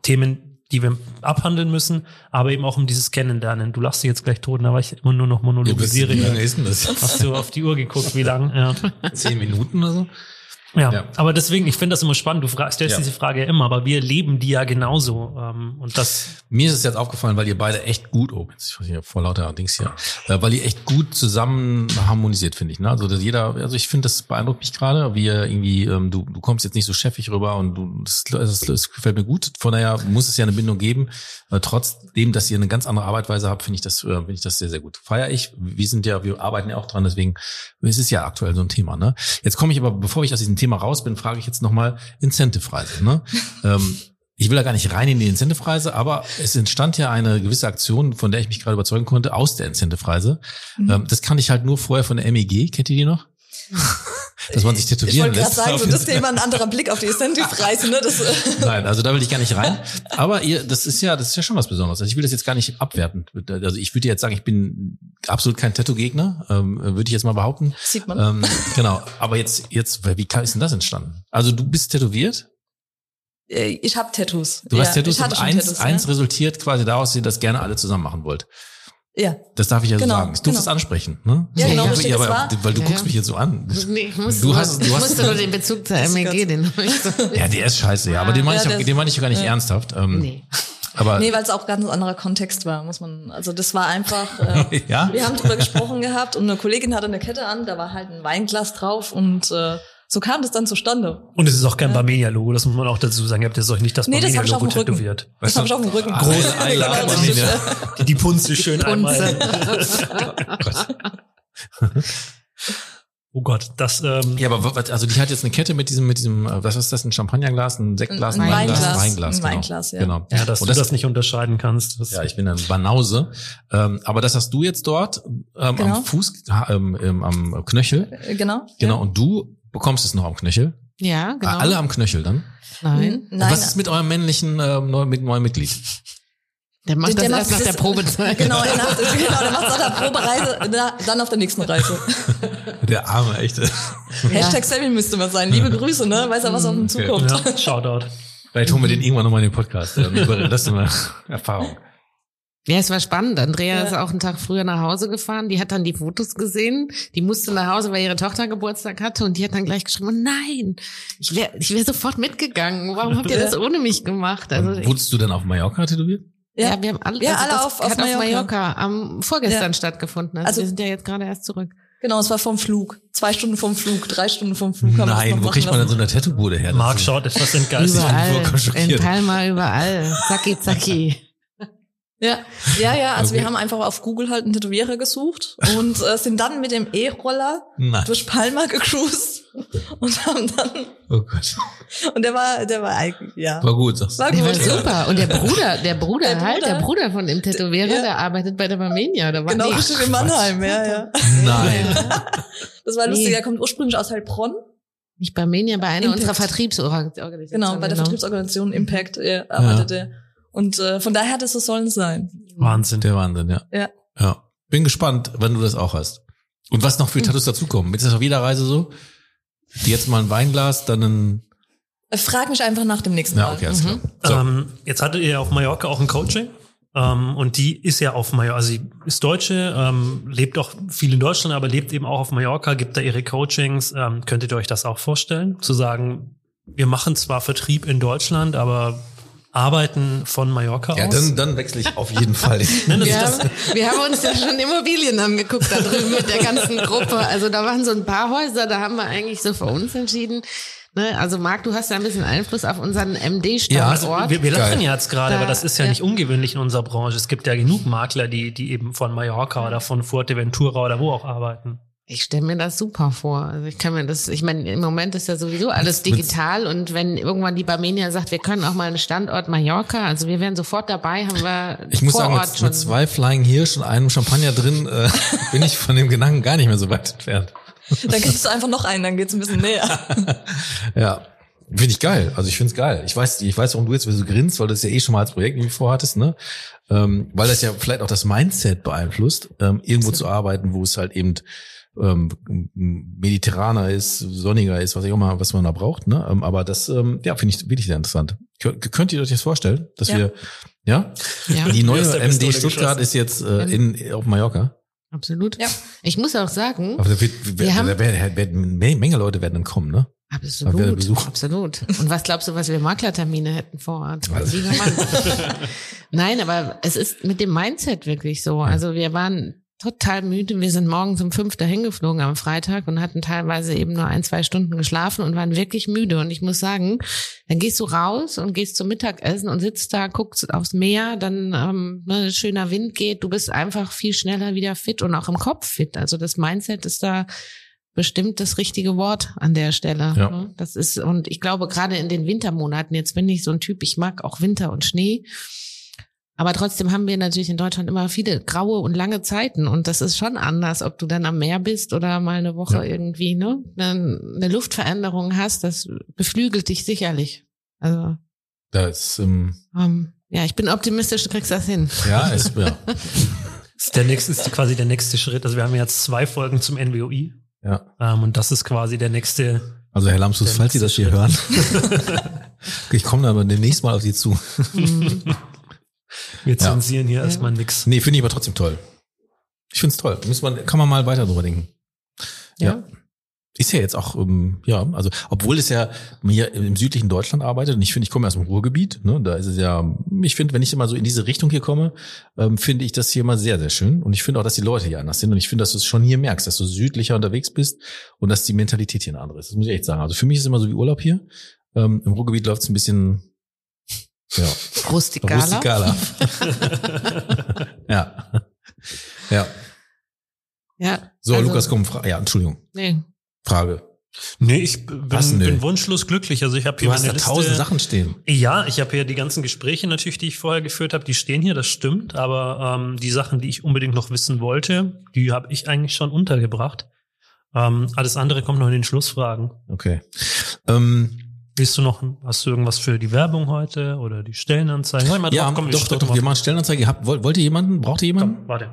Themen, die wir abhandeln müssen, aber eben auch um dieses Kennenlernen. Du lachst dich jetzt gleich tot, da war ich immer nur noch monologisiere. Ja, wie lange ist denn das? Hast du auf die Uhr geguckt, wie lang? Ja. Zehn Minuten oder so? Ja, ja, aber deswegen, ich finde das immer spannend. Du stellst ja. diese Frage ja immer, aber wir leben die ja genauso. Ähm, und das. Mir ist es jetzt aufgefallen, weil ihr beide echt gut, oh, jetzt ich hier vor lauter Dings hier, äh, weil ihr echt gut zusammen harmonisiert, finde ich. Ne? Also dass jeder, also ich finde, das beeindruckt mich gerade, wie irgendwie, ähm, du, du kommst jetzt nicht so chefig rüber und du, das, das, das gefällt mir gut. Von daher muss es ja eine Bindung geben. Äh, trotzdem, dass ihr eine ganz andere Arbeitsweise habt, finde ich das, äh, finde ich das sehr, sehr gut. Feier ich. Wir sind ja, wir arbeiten ja auch dran, deswegen es ist ja aktuell so ein Thema. Ne? Jetzt komme ich aber, bevor ich aus diesem Thema raus bin, frage ich jetzt nochmal Incentive-Preise. Ne? ähm, ich will da gar nicht rein in die Incentive-Preise, aber es entstand ja eine gewisse Aktion, von der ich mich gerade überzeugen konnte, aus der Incentive-Preise. Mhm. Ähm, das kann ich halt nur vorher von der MEG. Kennt ihr die noch? Dass man sich tätowieren ich lässt. Ich wollte gerade sagen, so das Thema ein anderer Blick auf die Incentive-Preise. Ne? Das, Nein, also da will ich gar nicht rein. Aber ihr, das ist ja, das ist ja schon was Besonderes. Also ich will das jetzt gar nicht abwerten. Also ich würde jetzt sagen, ich bin absolut kein Tattoo-Gegner, ähm, würde ich jetzt mal behaupten. Sieht man. Ähm, genau. Aber jetzt, jetzt, wie ist denn das entstanden? Also du bist tätowiert? Äh, ich habe Tattoos. Du hast Tattoos und eins, Tattoos, eins ja. resultiert quasi daraus, dass ihr das gerne alle zusammen machen wollt. Ja. Das darf ich ja genau, so sagen. Du genau. es ansprechen, ne? Ja, genau, ja, ja, aber, weil du ja, guckst mich jetzt so an. Nee, ich musste, du hast, du hast, musste nur den Bezug zur MEG, den habe ich so. Ja, der ist scheiße, ja. Aber den meine ich, den meine ich gar nicht ernsthaft. Ähm, nee. Aber nee, weil es auch ganz ein anderer Kontext war, muss man. Also das war einfach. Äh, ja? Wir haben drüber gesprochen gehabt und eine Kollegin hatte eine Kette an, da war halt ein Weinglas drauf und äh, so kam das dann zustande. Und es ist auch kein ja. Barmenia-Logo, das muss man auch dazu sagen. Ihr habt jetzt euch nicht das nee, Barmenia-Logo tätowiert. Das habe ich auf dem Rücken. Große Einlage. die, die Punze schön die Punze. einmal. Oh Gott, das. Ähm ja, aber also die hat jetzt eine Kette mit diesem, mit diesem, äh, was ist das, ein Champagnerglas, ein Sektglas, ein Weinglas, Weinglas, Weinglas, ein genau. Weinglas ja. genau. Ja, dass Und du das, nicht unterscheiden kannst. ja, ich bin ein Banause. Ähm, aber das hast du jetzt dort ähm, genau. am Fuß, ähm, ähm, am Knöchel. Äh, genau. Genau. Ja. Und du bekommst es noch am Knöchel. Ja, genau. Alle am Knöchel dann? Nein. Und was ist mit eurem männlichen äh, neuen, mit neuen Mitglied? Der macht der, der das erst nach der Probezeit. Genau, er macht, genau, der macht nach der Probereise, dann auf der nächsten Reise. Der arme, echte. Hashtag Sammy müsste man sein. Liebe Grüße, ne? Weiß er, was auf ihn zukommt. Ja, Shoutout. Vielleicht holen wir den irgendwann nochmal in den Podcast. Das ist eine Erfahrung. Ja, es war spannend. Andrea ja. ist auch einen Tag früher nach Hause gefahren. Die hat dann die Fotos gesehen. Die musste nach Hause, weil ihre Tochter Geburtstag hatte. Und die hat dann gleich geschrieben, oh nein, ich wäre ich wär sofort mitgegangen. Warum habt ihr das ohne mich gemacht? Also, wurdest du dann auf Mallorca tätowiert? Ja, ja wir haben alle, ja, also alle auf, auf Mallorca. auf Mallorca am vorgestern ja. stattgefunden. Also, also wir sind ja jetzt gerade erst zurück. Genau, es war vom Flug. Zwei Stunden vom Flug, drei Stunden vom Flug. Haben Nein, wo kriegt man denn so eine Tattoo-Bude her? Marc schaut etwas entgeistert. Überall, in Palma überall. Zacki, zacki. Ja, ja, ja. Also okay. wir haben einfach auf Google halt einen Tätowierer gesucht und äh, sind dann mit dem E-Roller durch Palma gecruised und haben dann. Oh Gott. Und der war, der war eigentlich, ja. War gut, sagst du. War, gut. war super. Und der Bruder, der Bruder, der halt, Bruder, der Bruder von dem Tätowierer, ja. der arbeitet bei der Barmenia. Der war genau, richtig in Mannheim, ja, ja. Nein. Das war lustig. Nee. Er kommt ursprünglich aus Heilbronn. Nicht Barmenia, bei einer Impact. unserer Vertriebsorganisationen. Genau, bei der genau. Vertriebsorganisation Impact er arbeitet ja. er. Und äh, von daher hat es so sollen sein. Wahnsinn. Der Wahnsinn, ja. Ja. Ja. Bin gespannt, wann du das auch hast. Und was noch für Tattoos dazukommen. Ist das auf jeder Reise so? Jetzt mal ein Weinglas, dann ein. Äh, Frag mich einfach nach dem nächsten Mal. Ja, okay, alles klar. So. Ähm, jetzt hattet ihr auf Mallorca auch ein Coaching. Ähm, und die ist ja auf Mallorca, also sie ist Deutsche, ähm, lebt auch viel in Deutschland, aber lebt eben auch auf Mallorca, gibt da ihre Coachings. Ähm, könntet ihr euch das auch vorstellen? Zu sagen, wir machen zwar Vertrieb in Deutschland, aber arbeiten von Mallorca Ja, aus? dann, dann wechsle ich auf jeden Fall. Nein, das Wir haben, wir haben uns ja schon Immobilien angeguckt da drüben mit der ganzen Gruppe. Also da waren so ein paar Häuser, da haben wir eigentlich so für uns entschieden. Ne? Also Marc, du hast da ein bisschen Einfluss auf unseren Ja, MD-Standort. also wir, wir lachen ja jetzt gerade, Da- aber das ist ja, ja. nicht ungewöhnlich in unserer Branche. Es gibt ja genug Makler, die, die eben von Mallorca oder von Fuerteventura oder wo auch arbeiten. Ich stelle mir das super vor. Also ich kann mir das, ich meine, im Moment ist ja sowieso alles digital und wenn irgendwann die Barmenia sagt, wir können auch mal einen Standort Mallorca, also wir wären sofort dabei, haben wir Ich muss sagen, Ort mit, schon. mit zwei Flying Hirsch und einem Champagner drin äh, bin ich von dem Gedanken gar nicht mehr so weit entfernt. Dann kriegst du einfach noch einen, dann geht's ein bisschen näher. Ja. Finde ich geil. Also ich finde es geil. Ich weiß, ich weiß, warum du jetzt so grinst, weil du das ja eh schon mal als Projekt irgendwie vorhattest, ne? Ähm, weil das ja vielleicht auch das Mindset beeinflusst, ähm, irgendwo zu arbeiten, wo es halt eben ähm, mediterraner ist, sonniger ist, was ich auch mal, was man da braucht, ne? Ähm, aber das, ähm, ja, finde ich wirklich sehr interessant. Kö- Könnt ihr euch das vorstellen, dass Ja. wir, ja? ja, Die neue MD Stuttgart ist jetzt äh, in, auf Mallorca. absolut. Ja. Ich muss auch sagen, Aber da, wird, Wir haben- da werden, werden, eine Menge Leute werden dann kommen, ne? Da absolut, absolut. Und was glaubst du, was wir Maklertermine hätten vor Ort? Also-. Nein, aber es ist mit dem Mindset wirklich so. Also wir waren total müde. Wir sind morgens um fünf dahin geflogen am Freitag und hatten teilweise eben nur ein, zwei Stunden geschlafen und waren wirklich müde. Und ich muss sagen, dann gehst du raus und gehst zum Mittagessen und sitzt da, guckst aufs Meer, dann ähm, ne, schöner Wind geht. Du bist einfach viel schneller wieder fit und auch im Kopf fit. Also das Mindset ist da bestimmt das richtige Wort an der Stelle. Ja. ne? Das ist, und ich glaube, gerade in den Wintermonaten, jetzt bin ich so ein Typ, ich mag auch Winter und Schnee. Aber trotzdem haben wir natürlich in Deutschland immer viele graue und lange Zeiten. Und das ist schon anders, ob du dann am Meer bist oder mal eine Woche Ja. irgendwie, ne, eine eine Luftveränderung hast. Das beflügelt dich sicherlich. Also, Da ist, ähm, ähm, ja, ich bin optimistisch, du kriegst das hin. ja, ist, ja. Das ist, der nächste, ist quasi der nächste Schritt. Also wir haben jetzt zwei Folgen zum NWOI. ja. Ähm, und das ist quasi der nächste. Also Herr Lamsus, falls Sie das hier hören, ich komme aber demnächst mal auf Sie zu. Wir Ja. zensieren hier erstmal nix. Nee, finde ich aber trotzdem toll. Ich finde es toll. Muss man, kann man mal weiter drüber denken. Ja. Ist ja jetzt auch, ähm, ja, also obwohl es ja hier im südlichen Deutschland arbeitet und ich finde, ich komme aus dem Ruhrgebiet, ne, da ist es ja, ich finde, wenn ich immer so in diese Richtung hier komme, ähm, finde ich das hier mal sehr, sehr schön und ich finde auch, dass die Leute hier anders sind und ich finde, dass du es schon hier merkst, dass du südlicher unterwegs bist und dass die Mentalität hier eine andere ist. Das muss ich echt sagen. Also für mich ist es immer so wie Urlaub hier. Ähm, Im Ruhrgebiet läuft es ein bisschen, ja, Rustikaler. rustikaler. ja. Ja. Ja. So, also, Lukas, komm, Fra ja, Entschuldigung. Nee. Frage. Nee, ich bin, bin wunschlos glücklich. Also ich habe hier Du hast da Liste. tausend Sachen stehen. Ja, ich habe hier die ganzen Gespräche natürlich, die ich vorher geführt habe, die stehen hier, das stimmt. Aber ähm, die Sachen, die ich unbedingt noch wissen wollte, die habe ich eigentlich schon untergebracht. Ähm, alles andere kommt noch in den Schlussfragen. Okay. Ähm, Willst du noch, hast du irgendwas für die Werbung heute oder die Stellenanzeigen? Sag mal ja, drauf, komm, doch, doch, doch, wir mal. machen Stellenanzeige. Habt, wollt, wollt ihr jemanden? Braucht ihr jemanden? Komm, warte.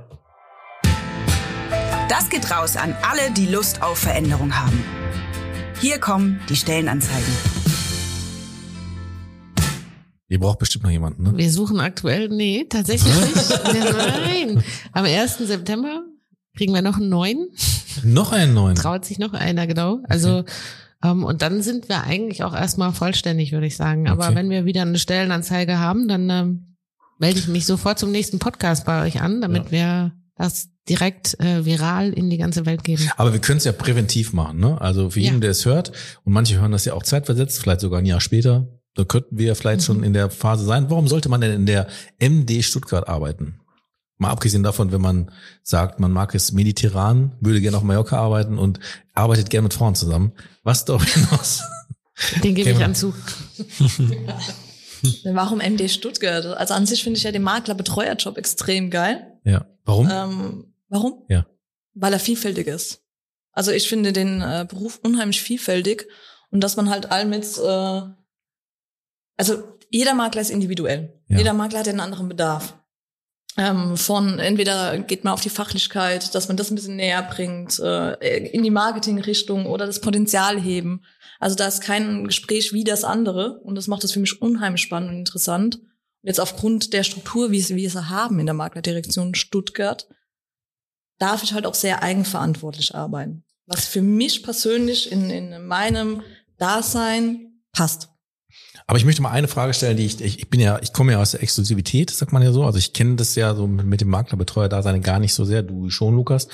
Das geht raus an alle, die Lust auf Veränderung haben. Hier kommen die Stellenanzeigen. Ihr braucht bestimmt noch jemanden, ne? Wir suchen aktuell, nee, tatsächlich nicht. Nein. Am 1. September kriegen wir noch einen neuen. Noch einen neuen. Traut sich noch einer, genau. Also, ähm, und dann sind wir eigentlich auch erstmal vollständig, würde ich sagen. Aber Okay. wenn wir wieder eine Stellenanzeige haben, dann ähm, melde ich mich sofort zum nächsten Podcast bei euch an, damit wir das direkt äh, viral in die ganze Welt geben. Aber wir können es ja präventiv machen, ne? Also für Ja. jeden, der es hört, und manche hören das ja auch zeitversetzt, vielleicht sogar ein Jahr später, da könnten wir vielleicht Mhm. schon in der Phase sein. Warum sollte man denn in der MD Stuttgart arbeiten? Mal abgesehen davon, wenn man sagt, man mag es mediterran, würde gerne auf Mallorca arbeiten und arbeitet gerne mit Frauen zusammen. Was darüber hinaus? Den gebe ich an zu. Warum MD Stuttgart? Also an sich finde ich ja den Makler-Betreuerjob extrem geil. Ja. Warum? Ähm, warum? Ja. Weil er vielfältig ist. Also ich finde den äh, Beruf unheimlich vielfältig und dass man halt all mit, äh, also jeder Makler ist individuell. Ja. Jeder Makler hat einen anderen Bedarf. Ähm, von entweder geht man auf die Fachlichkeit, dass man das ein bisschen näher bringt, äh, in die Marketingrichtung oder das Potenzial heben. Also da ist kein Gespräch wie das andere und das macht das für mich unheimlich spannend und interessant. Und jetzt aufgrund der Struktur, wie wir sie haben in der Maklerdirektion Stuttgart, darf ich halt auch sehr eigenverantwortlich arbeiten. Was für mich persönlich in, in meinem Dasein passt. Aber ich möchte mal eine Frage stellen, die ich, ich, bin ja, ich komme ja aus der Exklusivität, sagt man ja so. Also ich kenne das ja so mit, mit dem Maklerbetreuer da sein gar nicht so sehr, du schon, Lukas.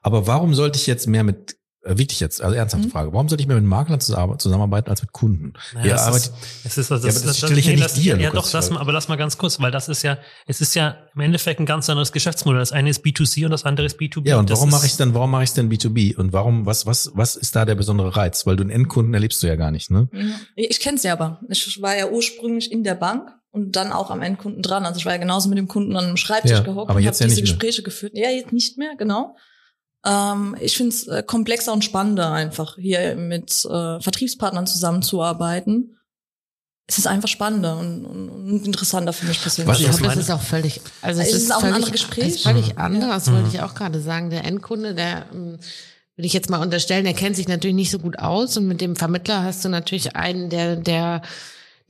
Aber warum sollte ich jetzt mehr mit wirklich jetzt, also ernsthafte Mhm. Frage. Warum sollte ich mehr mit Maklern zusammen- zusammenarbeiten als mit Kunden? Naja, es, arbeitet- ist, es ist das, Ja, aber das stelle ich ja nee, nicht lass- dir, Ja, Lukas, doch, lass mal, aber lass mal ganz kurz, weil das ist ja, es ist ja im Endeffekt ein ganz anderes Geschäftsmodell. Das eine ist B2C und das andere ist B2B. Ja, und Das warum ist- mache ich denn, warum mache ich denn B2B? Und warum, was, was, was ist da der besondere Reiz? Weil du einen Endkunden erlebst du ja gar nicht, ne? Ich kenne es ja aber. Ich war ja ursprünglich in der Bank und dann auch am Endkunden dran. Also ich war ja genauso mit dem Kunden an einem Schreibtisch Ja, gehockt aber und habe ja diese nicht mehr. Gespräche geführt. Ja, jetzt nicht mehr, genau. Ähm, ich finde es äh, komplexer und spannender, einfach hier mit äh, Vertriebspartnern zusammenzuarbeiten. Es ist einfach spannender und, und, und interessanter für mich persönlich. Was Ich glaube, das ist auch völlig, also es, Es ist, ist auch ein völlig, anderes Gespräch. es ist völlig Mhm. anders, Ja. wollte Mhm. ich auch gerade sagen. Der Endkunde, der ähm, würde ich jetzt mal unterstellen, der kennt sich natürlich nicht so gut aus und mit dem Vermittler hast du natürlich einen, der, der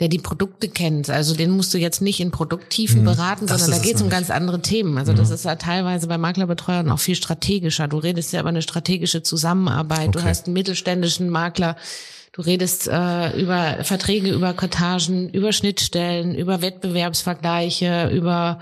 der die Produkte kennt. Also den musst du jetzt nicht in Produkttiefen Mhm. beraten, Das sondern da geht es um ganz andere Themen. Also das ist ja teilweise bei Maklerbetreuern auch viel strategischer. Du redest ja über eine strategische Zusammenarbeit. Du Okay. hast einen mittelständischen Makler. Du redest äh, über Verträge, über Kartagen, über Schnittstellen, über Wettbewerbsvergleiche, über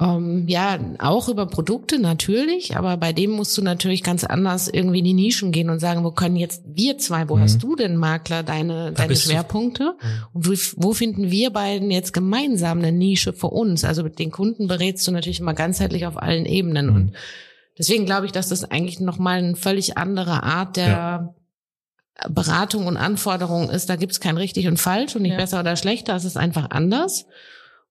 ähm, ja auch über Produkte natürlich, aber bei dem musst du natürlich ganz anders irgendwie in die Nischen gehen und sagen, wo können jetzt wir zwei, wo Mhm. hast du denn Makler deine deine bist du- Schwerpunkte und wo, wo finden wir beiden jetzt gemeinsam eine Nische für uns? Also mit den Kunden berätst du natürlich immer ganzheitlich auf allen Ebenen Mhm. und deswegen glaube ich, dass das eigentlich noch mal eine völlig andere Art der Beratung und Anforderung ist. Da gibt es kein richtig und falsch und nicht Ja. besser oder schlechter. Es ist einfach anders.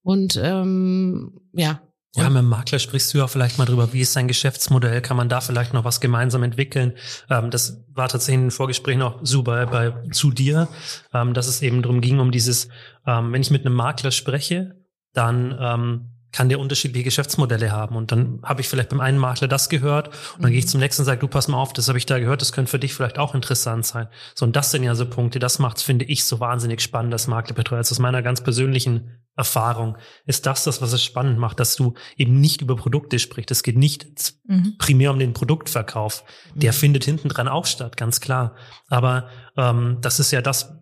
Und ähm, ja, Ja, mit dem Makler sprichst du ja vielleicht mal drüber, wie ist sein Geschäftsmodell, kann man da vielleicht noch was gemeinsam entwickeln. Ähm, das war tatsächlich in den Vorgesprächen auch super bei, zu dir, ähm, dass es eben darum ging, um dieses, ähm, wenn ich mit einem Makler spreche, dann ähm, kann der unterschiedliche Geschäftsmodelle haben. Und dann habe ich vielleicht beim einen Makler das gehört und dann gehe ich zum nächsten und sage, du pass mal auf, das habe ich da gehört, das könnte für dich vielleicht auch interessant sein. So, und das sind ja so Punkte, das macht finde ich, so wahnsinnig spannend als Maklerbetreuer. Also aus meiner ganz persönlichen Erfahrung ist das das, was es spannend macht, dass du eben nicht über Produkte sprichst. Es geht nicht Mhm. primär um den Produktverkauf. Der findet hinten dran auch statt, ganz klar. Aber ähm, das ist ja das,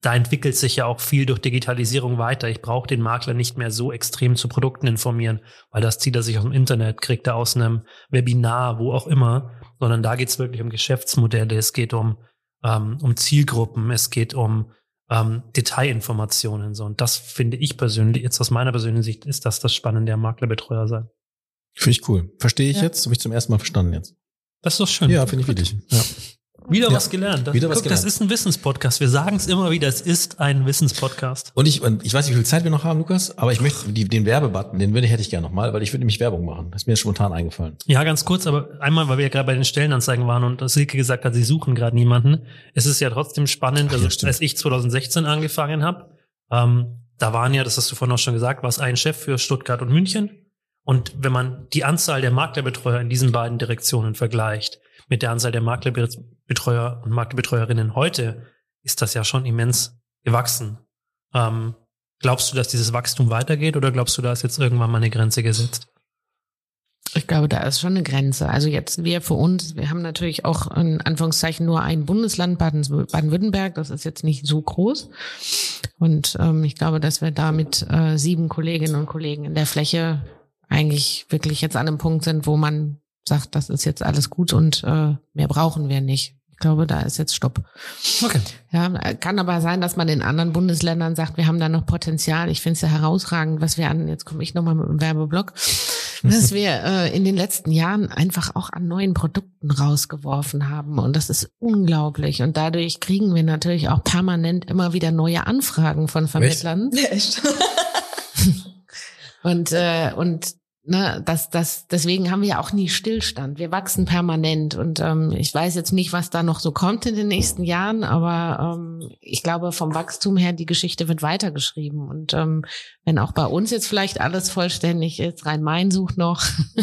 da entwickelt sich ja auch viel durch Digitalisierung weiter. Ich brauche den Makler nicht mehr so extrem zu Produkten informieren, weil das zieht er sich aus dem Internet, kriegt er aus einem Webinar, wo auch immer, sondern da geht es wirklich um Geschäftsmodelle, es geht um, ähm, um Zielgruppen, es geht um ähm, Detailinformationen. So. Und das finde ich persönlich, jetzt aus meiner persönlichen Sicht, ist das das Spannende am Maklerbetreuer sein. Finde ich cool. Verstehe ich Ja. jetzt? Habe ich zum ersten Mal verstanden jetzt. Das ist doch schön. Ja, finde ich wirklich. Ja. Wieder Ja. was gelernt. Das, Wieder was guck, das gelernt. ist ein Wissenspodcast. Wir sagen es immer wieder, es ist ein Wissenspodcast. Und ich, und ich weiß nicht, wie viel Zeit wir noch haben, Lukas, aber ich möchte die, den Werbebutton, den würde, hätte ich gerne nochmal, weil ich würde nämlich Werbung machen. Das ist mir spontan eingefallen. Ja, ganz kurz, aber einmal, weil wir ja gerade bei den Stellenanzeigen waren und Silke gesagt hat, sie suchen gerade niemanden. Es ist ja trotzdem spannend, ja, also stimmt. als ich 2016 angefangen habe, ähm, da waren ja, das hast du vorhin auch schon gesagt, war es ein Chef für Stuttgart und München. Und wenn man die Anzahl der Maklerbetreuer in diesen beiden Direktionen vergleicht mit der Anzahl der Maklerbetreuer und Maklerbetreuerinnen heute, ist das ja schon immens gewachsen. Ähm, glaubst du, dass dieses Wachstum weitergeht oder glaubst du, da ist jetzt irgendwann mal eine Grenze gesetzt? Ich glaube, da ist schon eine Grenze. Also jetzt wir für uns, wir haben natürlich auch in Anführungszeichen nur ein Bundesland, Baden- Baden-Württemberg, das ist jetzt nicht so groß. Und ähm, ich glaube, dass wir da mit äh, sieben Kolleginnen und Kollegen in der Fläche eigentlich wirklich jetzt an einem Punkt sind, wo man sagt, das ist jetzt alles gut und äh, mehr brauchen wir nicht. Ich glaube, da ist jetzt Stopp. Okay. Ja, kann aber sein, dass man in anderen Bundesländern sagt, wir haben da noch Potenzial. Ich finde es ja herausragend, was wir an, jetzt komme ich nochmal mit dem Werbeblock, dass wir äh, in den letzten Jahren einfach auch an neuen Produkten rausgeworfen haben. Und das ist unglaublich. Und dadurch kriegen wir natürlich auch permanent immer wieder neue Anfragen von Vermittlern. Echt? Und, äh, und ne, das, das, deswegen haben wir ja auch nie Stillstand. Wir wachsen permanent und ähm, ich weiß jetzt nicht, was da noch so kommt in den nächsten Jahren, aber ähm, ich glaube, vom Wachstum her, die Geschichte wird weitergeschrieben. Und ähm, wenn auch bei uns jetzt vielleicht alles vollständig ist, Rhein-Main sucht noch,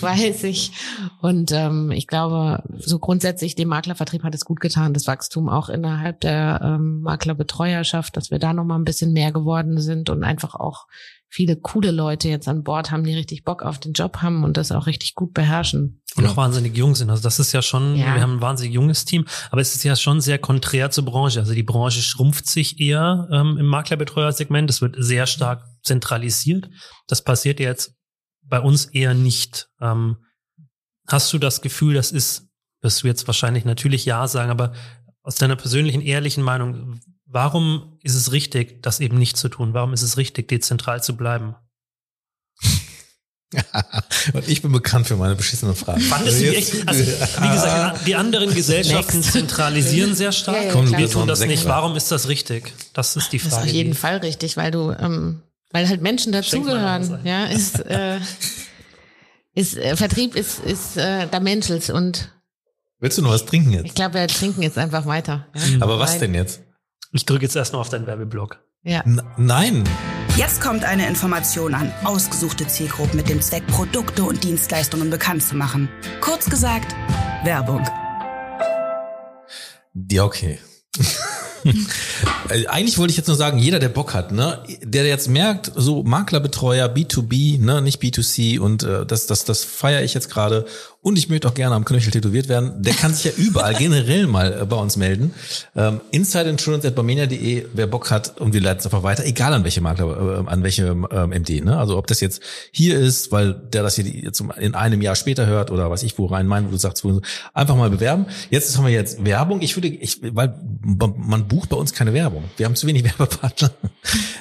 weiß ich. Und ähm, ich glaube, so grundsätzlich dem Maklervertrieb hat es gut getan, das Wachstum auch innerhalb der ähm, Maklerbetreuerschaft, dass wir da noch mal ein bisschen mehr geworden sind und einfach auch viele coole Leute jetzt an Bord haben, die richtig Bock auf den Job haben und das auch richtig gut beherrschen. Und auch wahnsinnig jung sind. Also das ist ja schon, Ja. wir haben ein wahnsinnig junges Team, aber es ist ja schon sehr konträr zur Branche. Also die Branche schrumpft sich eher ähm, im Maklerbetreuersegment. Es wird sehr stark zentralisiert. Das passiert ja jetzt bei uns eher nicht. Ähm, hast du das Gefühl, das ist, wirst du jetzt wahrscheinlich natürlich ja sagen, aber aus deiner persönlichen, ehrlichen Meinung, warum ist es richtig, das eben nicht zu tun? Warum ist es richtig, dezentral zu bleiben? Und ich bin bekannt für meine beschissenen Fragen. Fandest du die Jetzt- echt? Also, wie gesagt, die anderen Gesellschaften Next. zentralisieren sehr stark. Ja, ja, Komm. Wir tun das nicht. Warum ist das richtig? Das ist die Das ist Frage. auf jeden Fall richtig, weil du, ähm, weil halt Menschen dazugehören. Ja, ist, äh, ist äh, Vertrieb ist ist äh, da Menschels und Willst du noch was trinken jetzt? ich glaube, wir trinken jetzt einfach weiter. Ja? Aber was denn jetzt? Ich drücke jetzt erstmal auf deinen Werbeblock. Ja. N nein. Jetzt kommt eine Information an ausgesuchte Zielgruppen mit dem Zweck, Produkte und Dienstleistungen bekannt zu machen. Kurz gesagt, Werbung. Ja, okay. Eigentlich wollte ich jetzt nur sagen, jeder, der Bock hat, ne, der jetzt merkt, so Maklerbetreuer, B2B, ne, nicht B2C und äh, das, das, das feiere ich jetzt gerade und ich möchte auch gerne am Knöchel tätowiert werden, der kann sich ja überall generell mal äh, bei uns melden. Ähm, InsideInsurance.barmenia.de, wer Bock hat und wir leiten es einfach weiter, egal an welche Makler, äh, an welche ähm, MD, ne, also ob das jetzt hier ist, weil der das hier jetzt in einem Jahr später hört oder was ich wo rein mein, wo du sagst, wo, einfach mal bewerben. Jetzt haben wir jetzt Werbung. Ich würde, ich, weil man bucht bei uns keine Werbung. Wir haben zu wenig Werbepartner.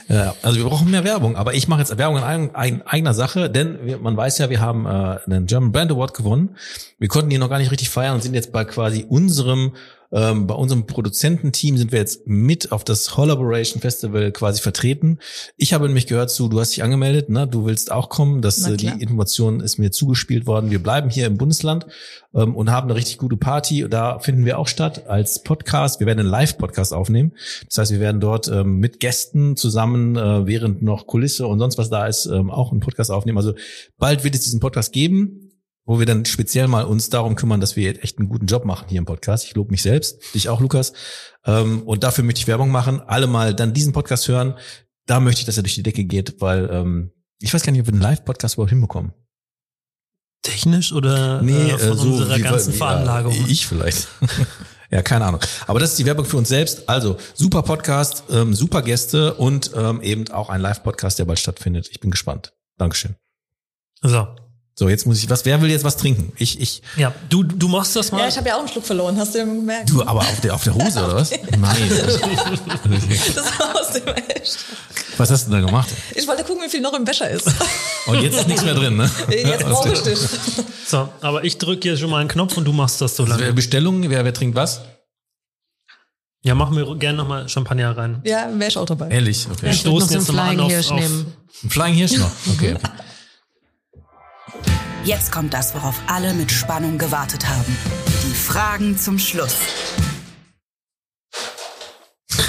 Ja, also wir brauchen mehr Werbung. Aber ich mache jetzt Werbung in eigen- eigen- eigener Sache, denn man weiß ja, wir haben äh, einen German Brand Award gewonnen. Wir konnten ihn noch gar nicht richtig feiern und sind jetzt bei quasi unserem ähm, bei unserem Produzententeam sind wir jetzt mit auf das Collaboration Festival quasi vertreten. Ich habe nämlich gehört zu, du hast dich angemeldet, ne? du willst auch kommen. Das, äh, die. Information ist mir zugespielt worden. Wir bleiben hier im Bundesland ähm, und haben eine richtig gute Party. Da finden wir auch statt als Podcast. Wir werden einen Live-Podcast aufnehmen. Das heißt, wir werden dort ähm, mit Gästen zusammen, äh, während noch Kulisse und sonst was da ist, ähm, auch einen Podcast aufnehmen. Also bald wird es diesen Podcast geben wo wir dann speziell mal uns darum kümmern, dass wir echt einen guten Job machen hier im Podcast. Ich lobe mich selbst, dich auch, Lukas. Ähm, und dafür möchte ich Werbung machen. Alle mal dann diesen Podcast hören. Da möchte ich, dass er durch die Decke geht, weil ähm, ich weiß gar nicht, ob wir einen Live-Podcast überhaupt hinbekommen. Technisch oder äh, von unserer wie- ganzen wie- Veranlagung? Ja, ich vielleicht. ja, keine Ahnung. Aber das ist die Werbung für uns selbst. Also super Podcast, ähm, super Gäste und ähm, eben auch ein Live-Podcast, der bald stattfindet. Ich bin gespannt. Dankeschön. so. So, jetzt muss ich was. Wer will jetzt was trinken? Ich, ich. Ja, du, du machst das mal. Ja, ich habe ja auch einen Schluck verloren, hast du ja gemerkt. Du, aber auf der auf der Hose oder was? Nein. Das war aus dem Echt. Was hast du denn da gemacht? Ich wollte gucken, wie viel noch im Becher ist. Und jetzt ist nichts mehr drin, ne? Jetzt brauche ich dich. so, aber ich drücke hier schon mal einen Knopf und du machst das so Also, lange. Bestellungen, wer, wer trinkt was? Ja, machen wir gerne nochmal Champagner rein. Ja, wäre ich auch dabei. Ehrlich, okay. Ich würde noch stoßen jetzt noch mal an Flying auf- Hirsch auf- nehmen. Ein Flying Hirsch noch. Okay. Jetzt kommt das, worauf alle mit Spannung gewartet haben. Die Fragen zum Schluss.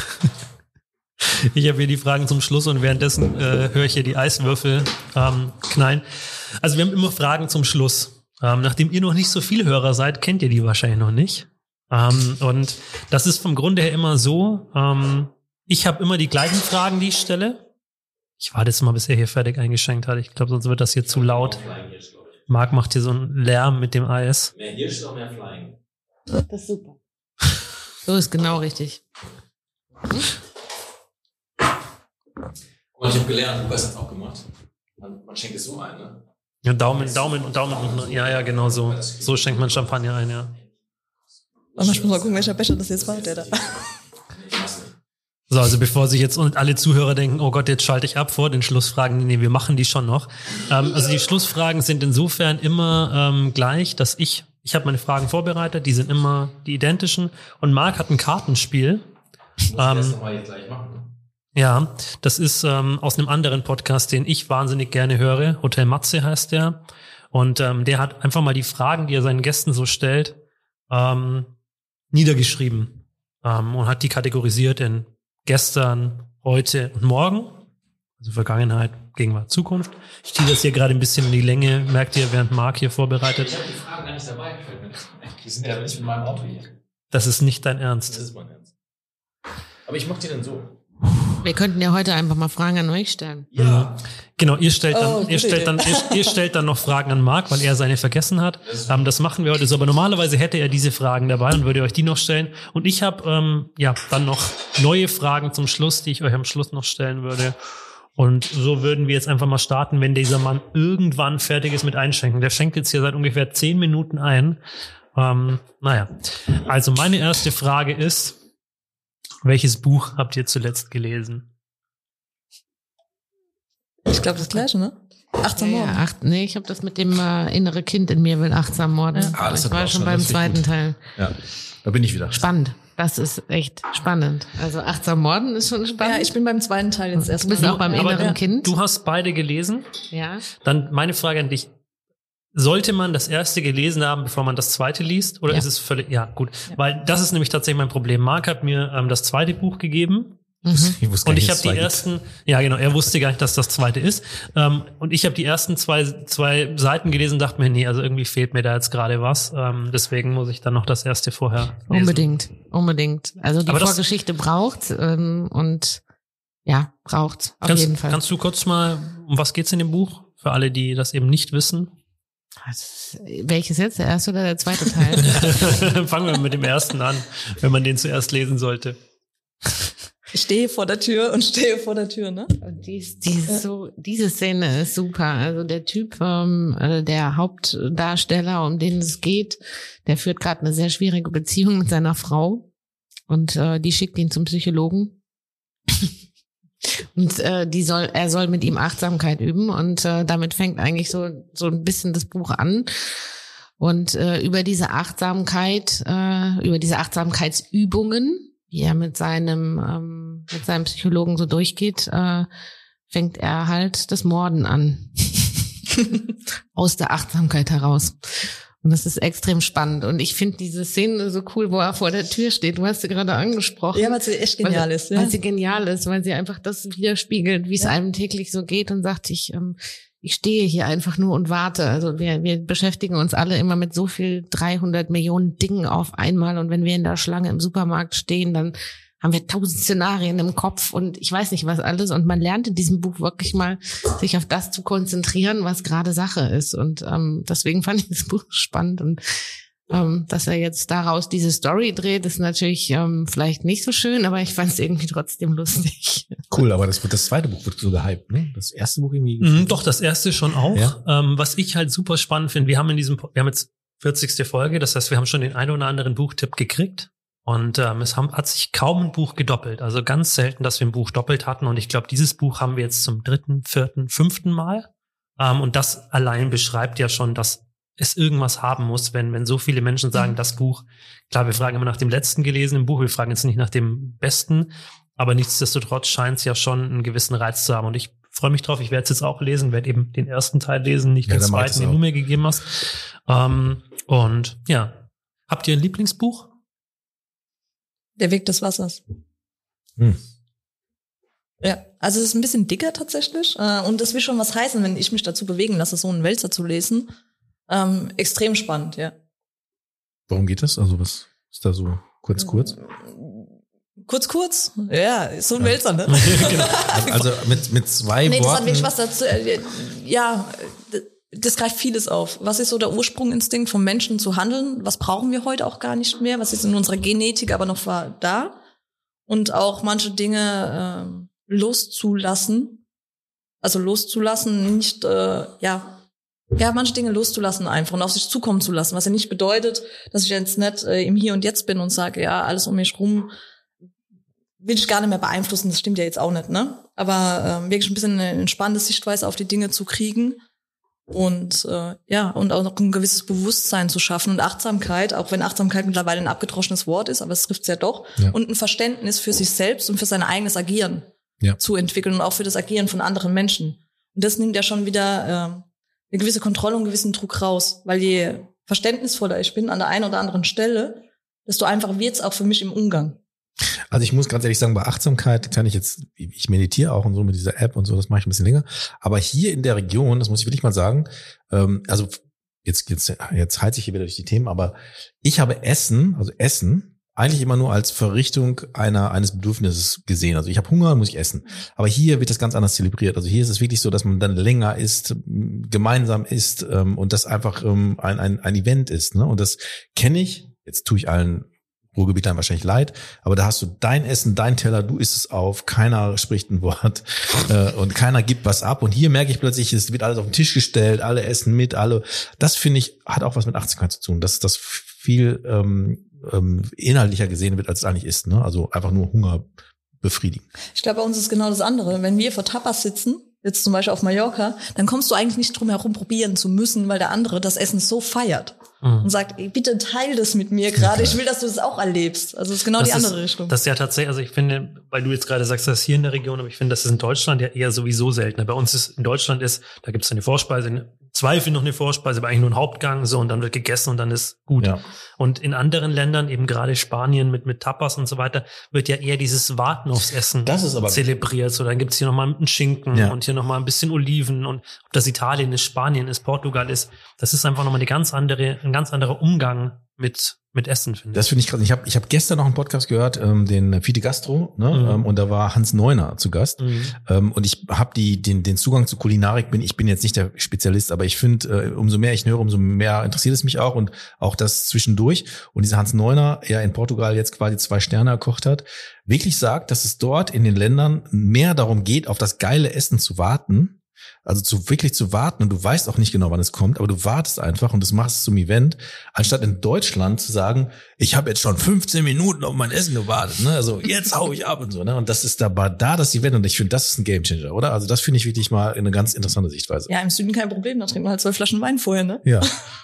Ich habe hier die Fragen zum Schluss und währenddessen äh, höre ich hier die Eiswürfel ähm, knallen. Also wir haben immer Fragen zum Schluss. Ähm, nachdem ihr noch nicht so viele Hörer seid, kennt ihr die wahrscheinlich noch nicht. Ähm, und das ist vom Grunde her immer so. Ähm, ich habe immer die gleichen Fragen, die ich stelle. Ich warte jetzt mal, bis er hier fertig eingeschenkt hat. Ich glaube, sonst wird das hier zu laut. Marc macht hier so einen Lärm mit dem Eis. Mehr Hirsch ist auch mehr Flying. Das ist super. So ist genau richtig. Und ich habe gelernt, Lukas hat es auch gemacht. Man, man schenkt es so ein, ne? Ja, Daumen, Daumen und Daumen unten. Ja, ja, genau so. So schenkt man Champagner ein, ja. Aber ich muss mal gucken, welcher Becher das jetzt war, der da. So, also bevor sich jetzt alle Zuhörer denken, oh Gott, jetzt schalte ich ab vor den Schlussfragen. Nee, wir machen die schon noch. Ähm, also die Schlussfragen sind insofern immer ähm, gleich, dass ich, ich habe meine Fragen vorbereitet, die sind immer die identischen. Und Marc hat ein Kartenspiel. Ähm, mal jetzt gleich machen. Ja, das ist ähm, aus einem anderen Podcast, den ich wahnsinnig gerne höre. Hotel Matze heißt der. Und ähm, der hat einfach mal die Fragen, die er seinen Gästen so stellt, ähm, niedergeschrieben ähm, und hat die kategorisiert in gestern, heute und morgen. Also Vergangenheit, Gegenwart, Zukunft. Ich ziehe das hier gerade ein bisschen in die Länge, merkt ihr, während Marc hier vorbereitet. Ich habe die Fragen gar nicht dabei. Die sind ja nicht mit meinem Auto hier. Das ist nicht dein Ernst. ist mein Ernst. Aber ich mach die dann so. Wir könnten ja heute einfach mal Fragen an euch stellen. Ja. Genau, ihr stellt dann, Oh, ihr stellt dann, ihr, ihr stellt dann noch Fragen an Marc, weil er seine vergessen hat. Ähm, das machen wir heute so. Aber normalerweise hätte er diese Fragen dabei und würde euch die noch stellen. Und ich habe ähm, ja dann noch neue Fragen zum Schluss, die ich euch am Schluss noch stellen würde. Und so würden wir jetzt einfach mal starten, wenn dieser Mann irgendwann fertig ist mit Einschenken. Der schenkt jetzt hier seit ungefähr zehn Minuten ein. Ähm, naja, also meine erste Frage ist, welches Buch habt ihr zuletzt gelesen? Ich glaube das gleiche, ne? 18 Ja, Morgen. ja, acht, nee, ich habe das mit dem äh, innere Kind in mir will achtsam morden. Ja. Ah, das ich war schon beim zweiten gut. Teil. Ja. Da bin ich wieder. Spannend. Das ist echt spannend. Also achtsam morden ist schon spannend. Ja, ich bin beim zweiten Teil jetzt du erstmal. bist auch beim inneren du- Kind. Du hast beide gelesen. ja. Dann meine Frage an dich. Sollte man das erste gelesen haben, bevor man das zweite liest? Oder Ja. ist es völlig, ja, gut. Weil das ist nämlich tatsächlich mein Problem. Marc hat mir ähm, das zweite Buch gegeben. Mhm. Ich wusste gar Und ich habe die ersten, ja genau, er wusste gar nicht, dass das zweite ist. Ähm, und ich habe die ersten zwei, zwei Seiten gelesen und dachte mir, nee, also irgendwie fehlt mir da jetzt gerade was. Ähm, deswegen muss ich dann noch das erste vorher lesen. Unbedingt, unbedingt. Also die Aber Vorgeschichte braucht ähm, und ja, braucht auf Kannst, jeden Fall. kannst du kurz mal, um was geht's in dem Buch? Für alle, die das eben nicht wissen. Was- Welches jetzt, der erste oder der zweite Teil? Fangen wir mit dem ersten an, wenn man den zuerst lesen sollte. Ich stehe vor der Tür und stehe vor der Tür, ne? Und dies, dies so, diese Szene ist super. Also der Typ, ähm, äh, der Hauptdarsteller, um den es geht, der führt gerade eine sehr schwierige Beziehung mit seiner Frau und äh, die schickt ihn zum Psychologen. Und äh, die soll, er soll mit ihm Achtsamkeit üben und äh, damit fängt eigentlich so so ein bisschen das Buch an. Und äh, über diese Achtsamkeit, äh, über diese Achtsamkeitsübungen, die er mit seinem ähm, mit seinem Psychologen so durchgeht, äh, fängt er halt das Morden an aus der Achtsamkeit heraus. Und das ist extrem spannend. Und ich finde diese Szene so cool, wo er vor der Tür steht. Du hast sie gerade angesprochen. Ja, weil sie echt genial weil, ist. Ja. Weil sie genial ist, weil sie einfach das widerspiegelt, wie es einem täglich so geht und sagt, ich, ähm, ich stehe hier einfach nur und warte. Also wir, wir beschäftigen uns alle immer mit so viel 300 Millionen Dingen auf einmal und wenn wir in der Schlange im Supermarkt stehen, dann haben wir tausend Szenarien im Kopf und ich weiß nicht was alles und man lernt in diesem Buch wirklich mal sich auf das zu konzentrieren, was gerade Sache ist und ähm, deswegen fand ich das Buch spannend und ähm, dass er jetzt daraus diese Story dreht, ist natürlich ähm, vielleicht nicht so schön, aber ich fand es irgendwie trotzdem lustig. Cool, aber das, wird, das zweite Buch wird so gehypt, ne? Das erste Buch irgendwie. Mhm, doch, das erste schon auch. Ja. Ähm, was ich halt super spannend finde, wir haben in diesem, wir haben jetzt 40. Folge, das heißt, wir haben schon den einen oder anderen Buchtipp gekriegt. Und ähm, es haben, hat sich kaum ein Buch gedoppelt. Also ganz selten, dass wir ein Buch doppelt hatten. Und ich glaube, dieses Buch haben wir jetzt zum dritten, vierten, fünften Mal. Ähm, und das allein beschreibt ja schon, dass es irgendwas haben muss, wenn, wenn so viele Menschen sagen, das Buch, klar, wir fragen immer nach dem letzten gelesenen Buch, wir fragen jetzt nicht nach dem besten, aber nichtsdestotrotz scheint es ja schon einen gewissen Reiz zu haben. Und ich freue mich drauf, ich werde es jetzt auch lesen, werde eben den ersten Teil lesen, nicht Ja, den zweiten, den du mir gegeben hast. Ähm, und ja, habt ihr ein Lieblingsbuch? Der Weg des Wassers. Hm. Ja, also es ist ein bisschen dicker tatsächlich. Äh, und das will schon was heißen, wenn ich mich dazu bewegen lasse, so einen Wälzer zu lesen. Ähm, extrem spannend, ja. Warum geht das? Also was ist da so kurz, kurz? Kurz, kurz. Ja, ist so ein Ja. Wälzer, ne? genau. Also mit, mit zwei Nee, das hat Worten. wirklich was dazu. äh, Ja, das greift vieles auf. Was ist so der Ursprunginstinkt vom Menschen zu handeln? Was brauchen wir heute auch gar nicht mehr? Was ist in unserer Genetik aber noch da? Und auch manche Dinge ähm, loszulassen. Also loszulassen, nicht, äh, ja, ja, manche Dinge loszulassen einfach und auf sich zukommen zu lassen, was ja nicht bedeutet, dass ich jetzt nicht äh, im Hier und Jetzt bin und sage, ja, alles um mich rum will ich gar nicht mehr beeinflussen, das stimmt ja jetzt auch nicht, ne? Aber ähm, wirklich ein bisschen eine entspannte Sichtweise auf die Dinge zu kriegen und äh, ja, und auch noch ein gewisses Bewusstsein zu schaffen und Achtsamkeit, auch wenn Achtsamkeit mittlerweile ein abgedroschenes Wort ist, aber es trifft es ja doch, Ja. und ein Verständnis für sich selbst und für sein eigenes Agieren. Ja. zu entwickeln und auch für das Agieren von anderen Menschen. Und das nimmt ja schon wieder ähm, eine gewisse Kontrolle und einen gewissen Druck raus, weil je verständnisvoller ich bin an der einen oder anderen Stelle, desto einfacher wird's auch für mich im Umgang. Also ich muss ganz ehrlich sagen, bei Achtsamkeit kann ich jetzt, ich meditiere auch und so mit dieser App und so, das mache ich ein bisschen länger. Aber hier in der Region, das muss ich wirklich mal sagen, ähm, also jetzt, jetzt, jetzt halte ich hier wieder durch die Themen, aber ich habe Essen, also Essen, eigentlich immer nur als Verrichtung einer eines Bedürfnisses gesehen. Also ich habe Hunger, muss ich essen. Aber hier wird das ganz anders zelebriert. Also hier ist es wirklich so, dass man dann länger isst, gemeinsam isst ähm, und das einfach ähm, ein, ein, ein Event ist. Ne? Und das kenne ich. Jetzt tue ich allen Ruhrgebietern wahrscheinlich leid, aber da hast du dein Essen, dein Teller, du isst es auf, keiner spricht ein Wort äh, und keiner gibt was ab. Und hier merke ich plötzlich, es wird alles auf den Tisch gestellt, alle essen mit, alle. Das finde ich, hat auch was mit Achtsamkeit zu tun, dass das viel ähm, ähm, inhaltlicher gesehen wird, als es eigentlich ist. Ne? Also einfach nur Hunger befriedigen. Ich glaube, bei uns ist genau das andere. Wenn wir vor Tapas sitzen, jetzt zum Beispiel auf Mallorca, dann kommst du eigentlich nicht drum herum, probieren zu müssen, weil der andere das Essen so feiert Mhm. und sagt, ey, bitte teil das mit mir gerade. Ich will, dass du das auch erlebst. Also es ist genau Das die andere ist, Richtung. Das ist ja tatsächlich, also ich finde, weil du jetzt gerade sagst, das ist hier in der Region, aber ich finde, das ist in Deutschland ja eher sowieso seltener. Bei uns ist in Deutschland ist, da gibt es eine Vorspeise, in Zweifel noch eine Vorspeise, aber eigentlich nur ein Hauptgang, so und dann wird gegessen und dann ist gut. Ja. Und in anderen Ländern, eben gerade Spanien mit, mit Tapas und so weiter, wird ja eher dieses Warten aufs Essen Das ist aber- zelebriert. So, dann gibt's hier nochmal einen Schinken Ja. und hier nochmal ein bisschen Oliven und ob das Italien ist, Spanien ist, Portugal ist, das ist einfach nochmal eine ganz andere, ein ganz anderer Umgang mit, mit Essen, finde ich. Das finde ich krass. Ich habe ich hab gestern noch einen Podcast gehört, ähm, den Fide Gastro, ne? Mhm. ähm, und da war Hans Neuner zu Gast. Mhm. Ähm, und ich habe die den den Zugang zu Kulinarik bin ich bin jetzt nicht der Spezialist, aber ich finde äh, umso mehr ich höre, umso mehr interessiert es mich auch und auch das zwischendurch und dieser Hans Neuner, der in Portugal jetzt quasi zwei Sterne erkocht hat, wirklich sagt, dass es dort in den Ländern mehr darum geht, auf das geile Essen zu warten. Also zu wirklich zu warten und du weißt auch nicht genau, wann es kommt, aber du wartest einfach und das machst es zum Event, anstatt in Deutschland zu sagen, ich habe jetzt schon 15 Minuten auf mein Essen gewartet, ne? Also jetzt hau ich ab und so, ne? Und das ist da da das Event und ich finde, das ist ein Gamechanger, oder? Also das finde ich wirklich mal eine ganz interessante Sichtweise. ja, im Süden kein Problem, da trinken wir halt zwei Flaschen Wein vorher, ne? Ja.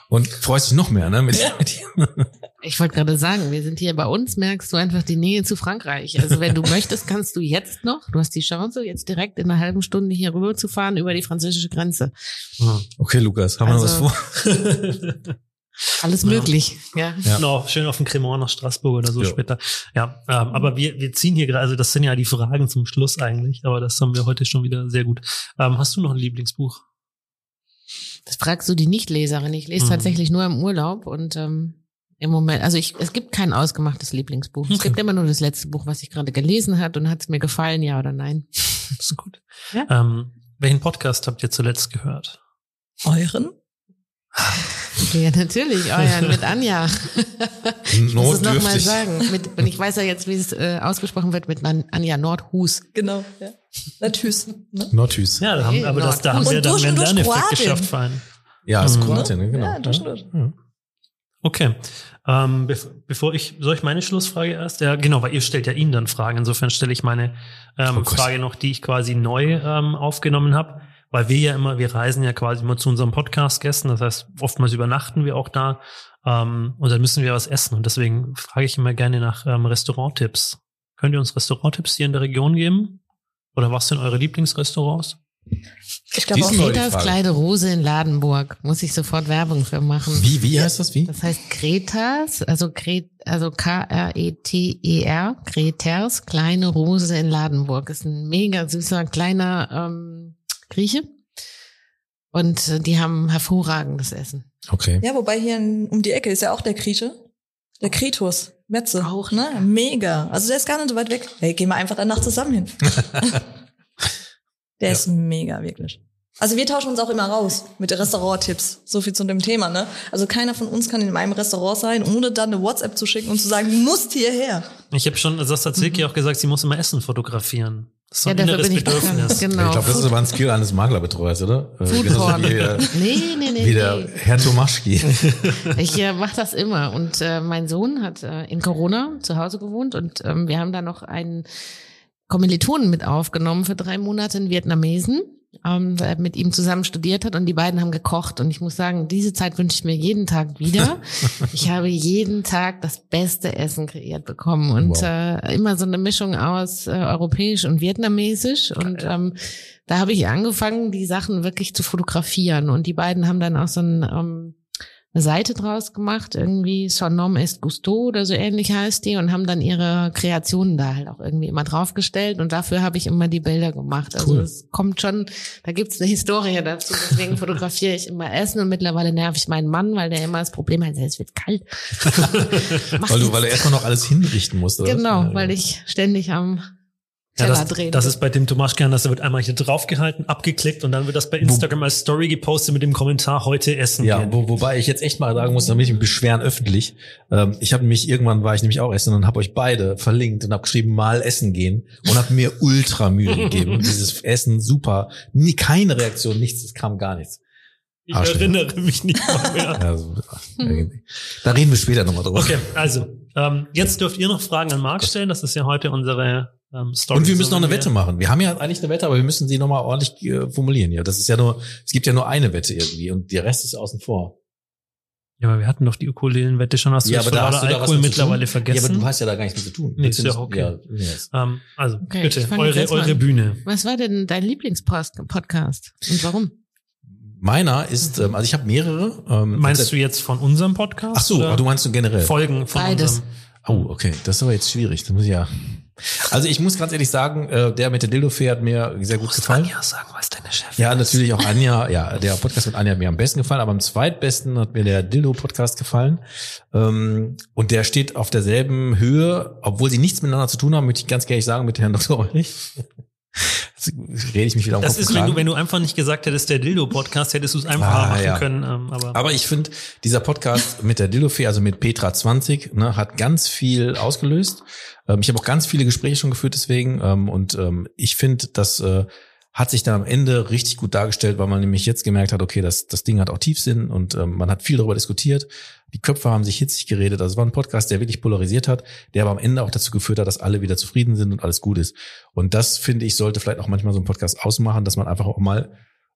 Und freust dich noch mehr, ne? Mit, mit Ich wollte gerade sagen, wir sind hier bei uns, merkst du einfach die Nähe zu Frankreich. Also wenn du möchtest, kannst du jetzt noch, du hast die Chance, jetzt direkt in einer halben Stunde hier rüber zu fahren über die französische Grenze. Ja. Okay, Lukas, haben wir Also- noch was vor? Alles möglich, ja. Ja. Genau, schön auf dem Cremant nach Straßburg oder so Ja. später. Ja, ähm, aber wir, wir ziehen hier gerade, also das sind ja die Fragen zum Schluss eigentlich, aber das haben wir heute schon wieder sehr gut. Ähm, hast du noch ein Lieblingsbuch? Das fragst du die Nichtleserin. Ich lese Mhm. tatsächlich nur im Urlaub und ähm, im Moment, also ich, es gibt kein ausgemachtes Lieblingsbuch. Es gibt immer nur das letzte Buch, was ich gerade gelesen hat und hat es mir gefallen, ja oder nein. Das ist gut. Ja. Ähm, welchen Podcast habt ihr zuletzt gehört? Euren? Ja, natürlich, euren mit Anja. Ich muss es nochmal sagen. Mit, und ich weiß ja jetzt, wie es äh, ausgesprochen wird mit An- Anja Nordhus. Genau, ja. Natürlich. Ne? Nordhüs. Ja, da haben, aber das, da haben wir dann einen Lerneffekt geschafft für einen. Ja, ist Mhm. Kroatien, genau. Ja, durch durch. Ja. Okay. Ähm, bev bevor ich, soll ich meine Schlussfrage erst? Ja, genau, weil ihr stellt ja Ihnen dann Fragen. Insofern stelle ich meine ähm, Oh. Frage noch, die ich quasi neu ähm, aufgenommen habe. Weil wir ja immer, wir reisen ja quasi immer zu unserem Podcast-Gästen. Das heißt, oftmals übernachten wir auch da. Ähm, und dann müssen wir was essen. Und deswegen frage ich immer gerne nach ähm, Restauranttipps. Könnt ihr uns Restauranttipps hier in der Region geben? Oder was sind eure Lieblingsrestaurants? Ich glaube auch, Frage. kleine Rose in Ladenburg. Muss ich sofort Werbung für machen. Wie, wie heißt das? Wie? Das heißt Kretas, also Kret, also K-R-E-T-E-R, Kreters, kleine Rose in Ladenburg. Ist ein mega süßer kleiner ähm, Grieche. Und äh, die haben hervorragendes Essen. Okay. Ja, wobei hier in, um die Ecke ist ja auch der Grieche. Der Kritos. Metze. Auch, ne? Mega. Also der ist gar nicht so weit weg. Hey, gehen wir einfach danach zusammen hin. der Ja. ist mega, wirklich. Also wir tauschen uns auch immer raus mit Restauranttipps. So viel zu dem Thema, ne? Also keiner von uns kann in meinem Restaurant sein, ohne dann eine WhatsApp zu schicken und zu sagen, du musst hierher. Ich habe schon, also das hat Silke auch gesagt, sie muss immer Essen fotografieren. Das ist so ein Mhm. Ja, dafür inneres bin ich Bedürfnis. Genau. Ich glaube, das ist aber ein Skill eines Maklerbetreuers, oder? Äh, Foodporn. wie, äh, Nee, nee, nee. wie der nee. Herr Tomaschki. Ich äh, mache das immer. Und äh, mein Sohn hat äh, in Corona zu Hause gewohnt und ähm, wir haben da noch einen Kommilitonen mit aufgenommen für drei Monate, einen Vietnamesen. ähm, der mit ihm zusammen studiert hat und die beiden haben gekocht. Und ich muss sagen, diese Zeit wünsche ich mir jeden Tag wieder. ich habe jeden Tag das beste Essen kreiert bekommen und Wow. äh, immer so eine Mischung aus äh, europäisch und vietnamesisch. Und ähm, da habe ich angefangen, die Sachen wirklich zu fotografieren. Und die beiden haben dann auch so ein ähm, eine Seite draus gemacht, irgendwie Son nom est Gusto oder so ähnlich heißt die und haben dann ihre Kreationen da halt auch irgendwie immer draufgestellt und dafür habe ich immer die Bilder gemacht. Also Cool. es kommt schon, da gibt's eine Historie dazu, deswegen fotografiere ich immer Essen und mittlerweile nerv ich meinen Mann, weil der immer das Problem hat, es wird kalt. Weil du, weil du erstmal noch alles hinrichten musst, oder? Genau, weil ich ständig am Ja, das, drehen. das ist bei dem Tomaschkern, das wird einmal hier draufgehalten, abgeklickt und dann wird das bei Instagram als Story gepostet mit dem Kommentar heute essen Ja, gehen. wo, wobei ich jetzt echt mal sagen muss, damit ich mich beschweren öffentlich. Ähm, ich habe mich irgendwann war ich nämlich auch essen und habe euch beide verlinkt und habe geschrieben mal essen gehen und habe mir ultra Mühe gegeben. Dieses Essen super, nie keine Reaktion, nichts, es kam gar nichts. ich Arschlöcher. erinnere mich nicht mal mehr. Ja, so, irgendwie. da reden wir später nochmal drüber. Okay, also ähm, jetzt dürft ihr noch Fragen an Marc stellen. Das ist ja heute unsere ähm, Story. Und wir müssen noch eine Wette machen. Wir haben ja eigentlich eine Wette, aber wir müssen sie nochmal ordentlich äh, formulieren hier. Das ist ja nur, es gibt ja nur eine Wette irgendwie und der Rest ist außen vor. Ja, aber wir hatten doch die Ukulelenwette schon. Hast du ja, das aber da hast du da Alkohol mittlerweile vergessen? Ja, aber du hast ja da gar nichts mit zu tun. Nee, ist du ja okay. Ja, yes. ähm, also, Okay, bitte, eure, eure. Bühne. Was war denn dein Lieblingspodcast und warum? Meiner ist, ähm, also ich habe mehrere. Ähm, Meinst du jetzt von unserem Podcast? Ach so, oder du meinst du generell? Folgen von Beides. unserem? Oh, okay, das ist aber jetzt schwierig. Das muss ich ja. Also ich muss ganz ehrlich sagen, äh, der mit der Dildo-Fee hat mir sehr gut gefallen. Anja sagen, was deine Chefin Ja, natürlich auch Anja. Ja, der Podcast mit Anja hat mir am besten gefallen, aber am zweitbesten hat mir der Dildo-Podcast gefallen. Ähm, und der steht auf derselben Höhe, obwohl sie nichts miteinander zu tun haben, möchte ich ganz ehrlich sagen, mit Herrn Dr. Ulrich. Rede ich mich wieder um Das ist, wenn du, wenn du einfach nicht gesagt hättest, der Dildo-Podcast, hättest du es einfacher Ah, machen ja. können. Ähm, aber, Aber ich finde, dieser Podcast mit der Dildo-Fee, also mit Petra 20, ne, hat ganz viel ausgelöst. Ähm, ich habe auch ganz viele Gespräche schon geführt deswegen. Ähm, und ähm, ich finde, das äh, hat sich dann am Ende richtig gut dargestellt, weil man nämlich jetzt gemerkt hat, okay, das, das Ding hat auch Tiefsinn und ähm, man hat viel darüber diskutiert. Die Köpfe haben sich hitzig geredet. Also es war ein Podcast, der wirklich polarisiert hat, der aber am Ende auch dazu geführt hat, dass alle wieder zufrieden sind und alles gut ist. Und das, finde ich, sollte vielleicht auch manchmal so ein Podcast ausmachen, dass man einfach auch mal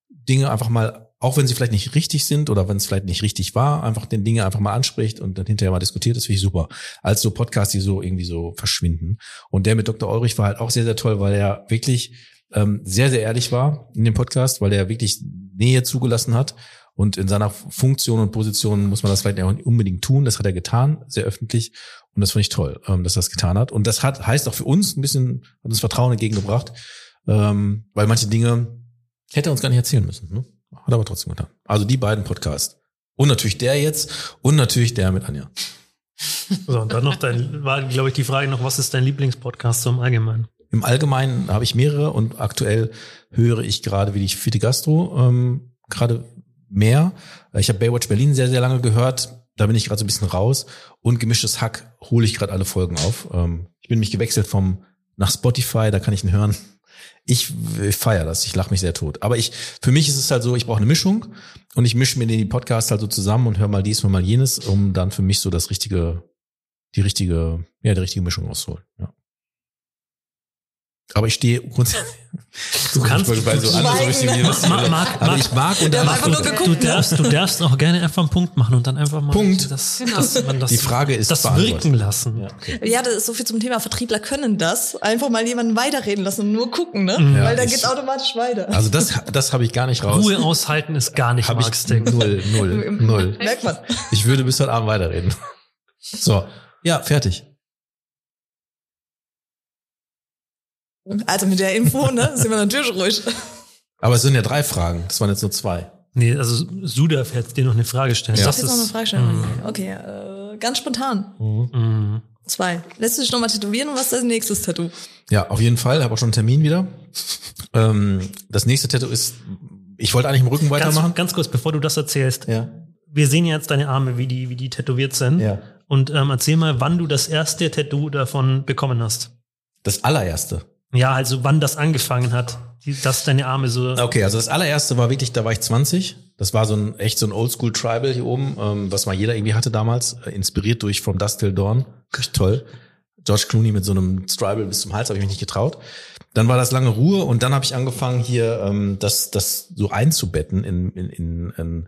Dinge einfach mal, auch wenn sie vielleicht nicht richtig sind oder wenn es vielleicht nicht richtig war, einfach den Dinge einfach mal anspricht und dann hinterher mal diskutiert, das finde ich super. Als so Podcasts, die so irgendwie so verschwinden. Und der mit Dr. Ulrich war halt auch sehr, sehr toll, weil er wirklich ähm, sehr, sehr ehrlich war in dem Podcast, weil er wirklich Nähe zugelassen hat. Und in seiner Funktion und Position muss man das vielleicht auch nicht unbedingt tun. Das hat er getan, sehr öffentlich. Und das finde ich toll, ähm, dass er das getan hat. Und das hat, heißt auch für uns ein bisschen, hat uns Vertrauen entgegengebracht, ähm, weil manche Dinge hätte er uns gar nicht erzählen müssen. Ne? Hat er aber trotzdem getan. Also die beiden Podcasts. Und natürlich der jetzt und natürlich der mit Anja. so, und dann noch dein, war, glaube ich, die Frage noch, was ist dein Lieblingspodcast im Allgemeinen? Im Allgemeinen habe ich mehrere und aktuell höre ich gerade wie die Fitte Gastro ähm, gerade mehr. Ich habe Baywatch Berlin sehr, sehr lange gehört. Da bin ich gerade so ein bisschen raus. Und gemischtes Hack hole ich gerade alle Folgen auf. Ähm, ich bin mich gewechselt vom nach Spotify, da kann ich ihn hören. Ich, ich feiere das, ich lache mich sehr tot. Aber ich, für mich ist es halt so, ich brauche eine Mischung und ich mische mir die Podcasts halt so zusammen und höre mal dies, mal jenes, um dann für mich so das richtige, die richtige, ja, die richtige Mischung auszuholen. Ja. Aber ich stehe grundsätzlich. Du kannst- weil so andere so richtig wie was- Ma- Marc- aber ich mag und einfach nur geguckt, Du darfst, du darfst auch gerne einfach einen Punkt machen und dann einfach mal Punkt. Das, Genau. dass man das, Die Frage ist das wirken lassen. Ja, okay. Ja, das ist so viel zum Thema Vertriebler können das. Einfach mal jemanden weiterreden lassen und nur gucken, ne? Mhm. Ja, Weil dann ich- geht's automatisch weiter. Also das, das habe ich gar nicht raus. Ruhe aushalten ist gar nicht Ding. null, null, null. Merkt man. Ich würde bis heute Abend weiterreden. So, ja, fertig. Also mit der Info, ne, sind wir natürlich ruhig. Aber es sind ja drei Fragen. Das waren jetzt nur zwei. Nee, also Suda darf jetzt dir noch eine Frage stellen. Ja. Das Das ist noch eine ist, Fragestellung. Okay, äh, ganz spontan. Mhm. Zwei. Lässt du dich nochmal tätowieren und was ist dein nächstes Tattoo? Ja, auf jeden Fall. Habe auch schon einen Termin wieder. Ähm, das nächste Tattoo ist, ich wollte eigentlich im Rücken weitermachen. Ganz, ganz kurz, bevor du das erzählst. Ja. Wir sehen jetzt deine Arme, wie die, wie die tätowiert sind. Ja. Und ähm, erzähl mal, wann du das erste Tattoo davon bekommen hast. Das allererste. Ja, also wann das angefangen hat, dass deine Arme so. Okay, also das allererste war wirklich, da war ich 20. Das war so ein echt so ein Oldschool Tribal hier oben, ähm, was mal jeder irgendwie hatte damals, äh, inspiriert durch From Dust Till Dawn. Richtig toll. George Clooney mit so einem Stribal bis zum Hals, habe ich mich nicht getraut. Dann war das lange Ruhe und dann habe ich angefangen hier ähm, das das so einzubetten in in, in, in,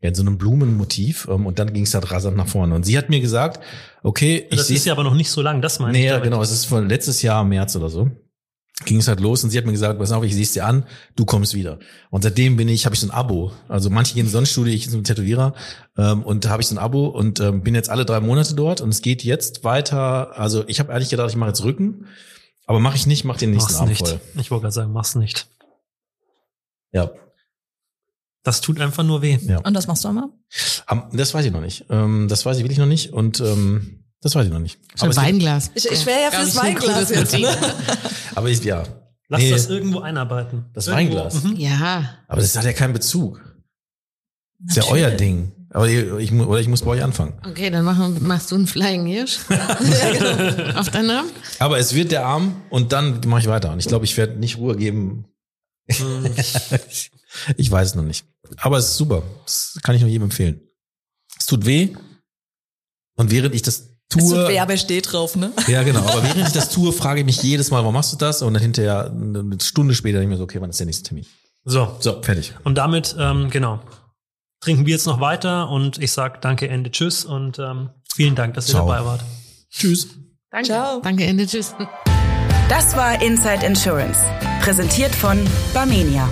in so einem Blumenmotiv ähm, und dann ging es halt rasant nach vorne. Und sie hat mir gesagt, okay, ich das ist ja aber noch nicht so lang, das meine Nee, ich. ja, damit. genau, es ist von letztes Jahr im März oder so. Ging es halt los und sie hat mir gesagt, pass auf, ich sehe es dir an, du kommst wieder. Und seitdem bin ich, habe ich so ein Abo. Also manche gehen in Sonnenstudio, ich bin so ein Tätowierer ähm, und da habe ich so ein Abo und ähm, bin jetzt alle drei Monate dort und es geht jetzt weiter. Also ich habe eigentlich gedacht, ich mache jetzt Rücken, aber mache ich nicht, mache den nächsten Mach's Abend nicht. voll. Ich wollte gerade sagen, mach's nicht. Ja, Das tut einfach nur weh. ja. Und was machst du immer? Das weiß ich noch nicht. Ähm, das weiß ich wirklich noch nicht und ähm, das weiß ich noch nicht. So ein Weinglas. Ich, ich wäre ja fürs Weinglas jetzt. Ne? aber ich, ja. Lass Nee. das irgendwo einarbeiten. Das irgendwo. Weinglas? Mhm. Ja. Aber das hat ja keinen Bezug. Das ist ja euer Ding. Aber ich, oder ich muss bei euch anfangen. Okay, dann machen, machst du einen Flying Hirsch auf deinen Namen. Aber es wird der Arm und dann mache ich weiter. Und ich glaube, ich werde nicht Ruhe geben. Mhm. ich, ich weiß es noch nicht. Aber es ist super. Das kann ich nur jedem empfehlen. Es tut weh. Und während ich das tue. Weh, aber steht drauf, ne? Ja, genau. Aber während ich das tue, frage ich mich jedes Mal, warum machst du das? Und dann hinterher, eine Stunde später, denke ich mir so, okay, wann ist der nächste Termin? So, So, fertig. und damit, ähm, genau, trinken wir jetzt noch weiter und ich sag danke, Ende, tschüss und ähm, vielen Dank, dass ihr Ciao. dabei wart. Tschüss. Danke. Ciao. Danke, Ende. Tschüss. Das war Inside Insurance, präsentiert von Barmenia.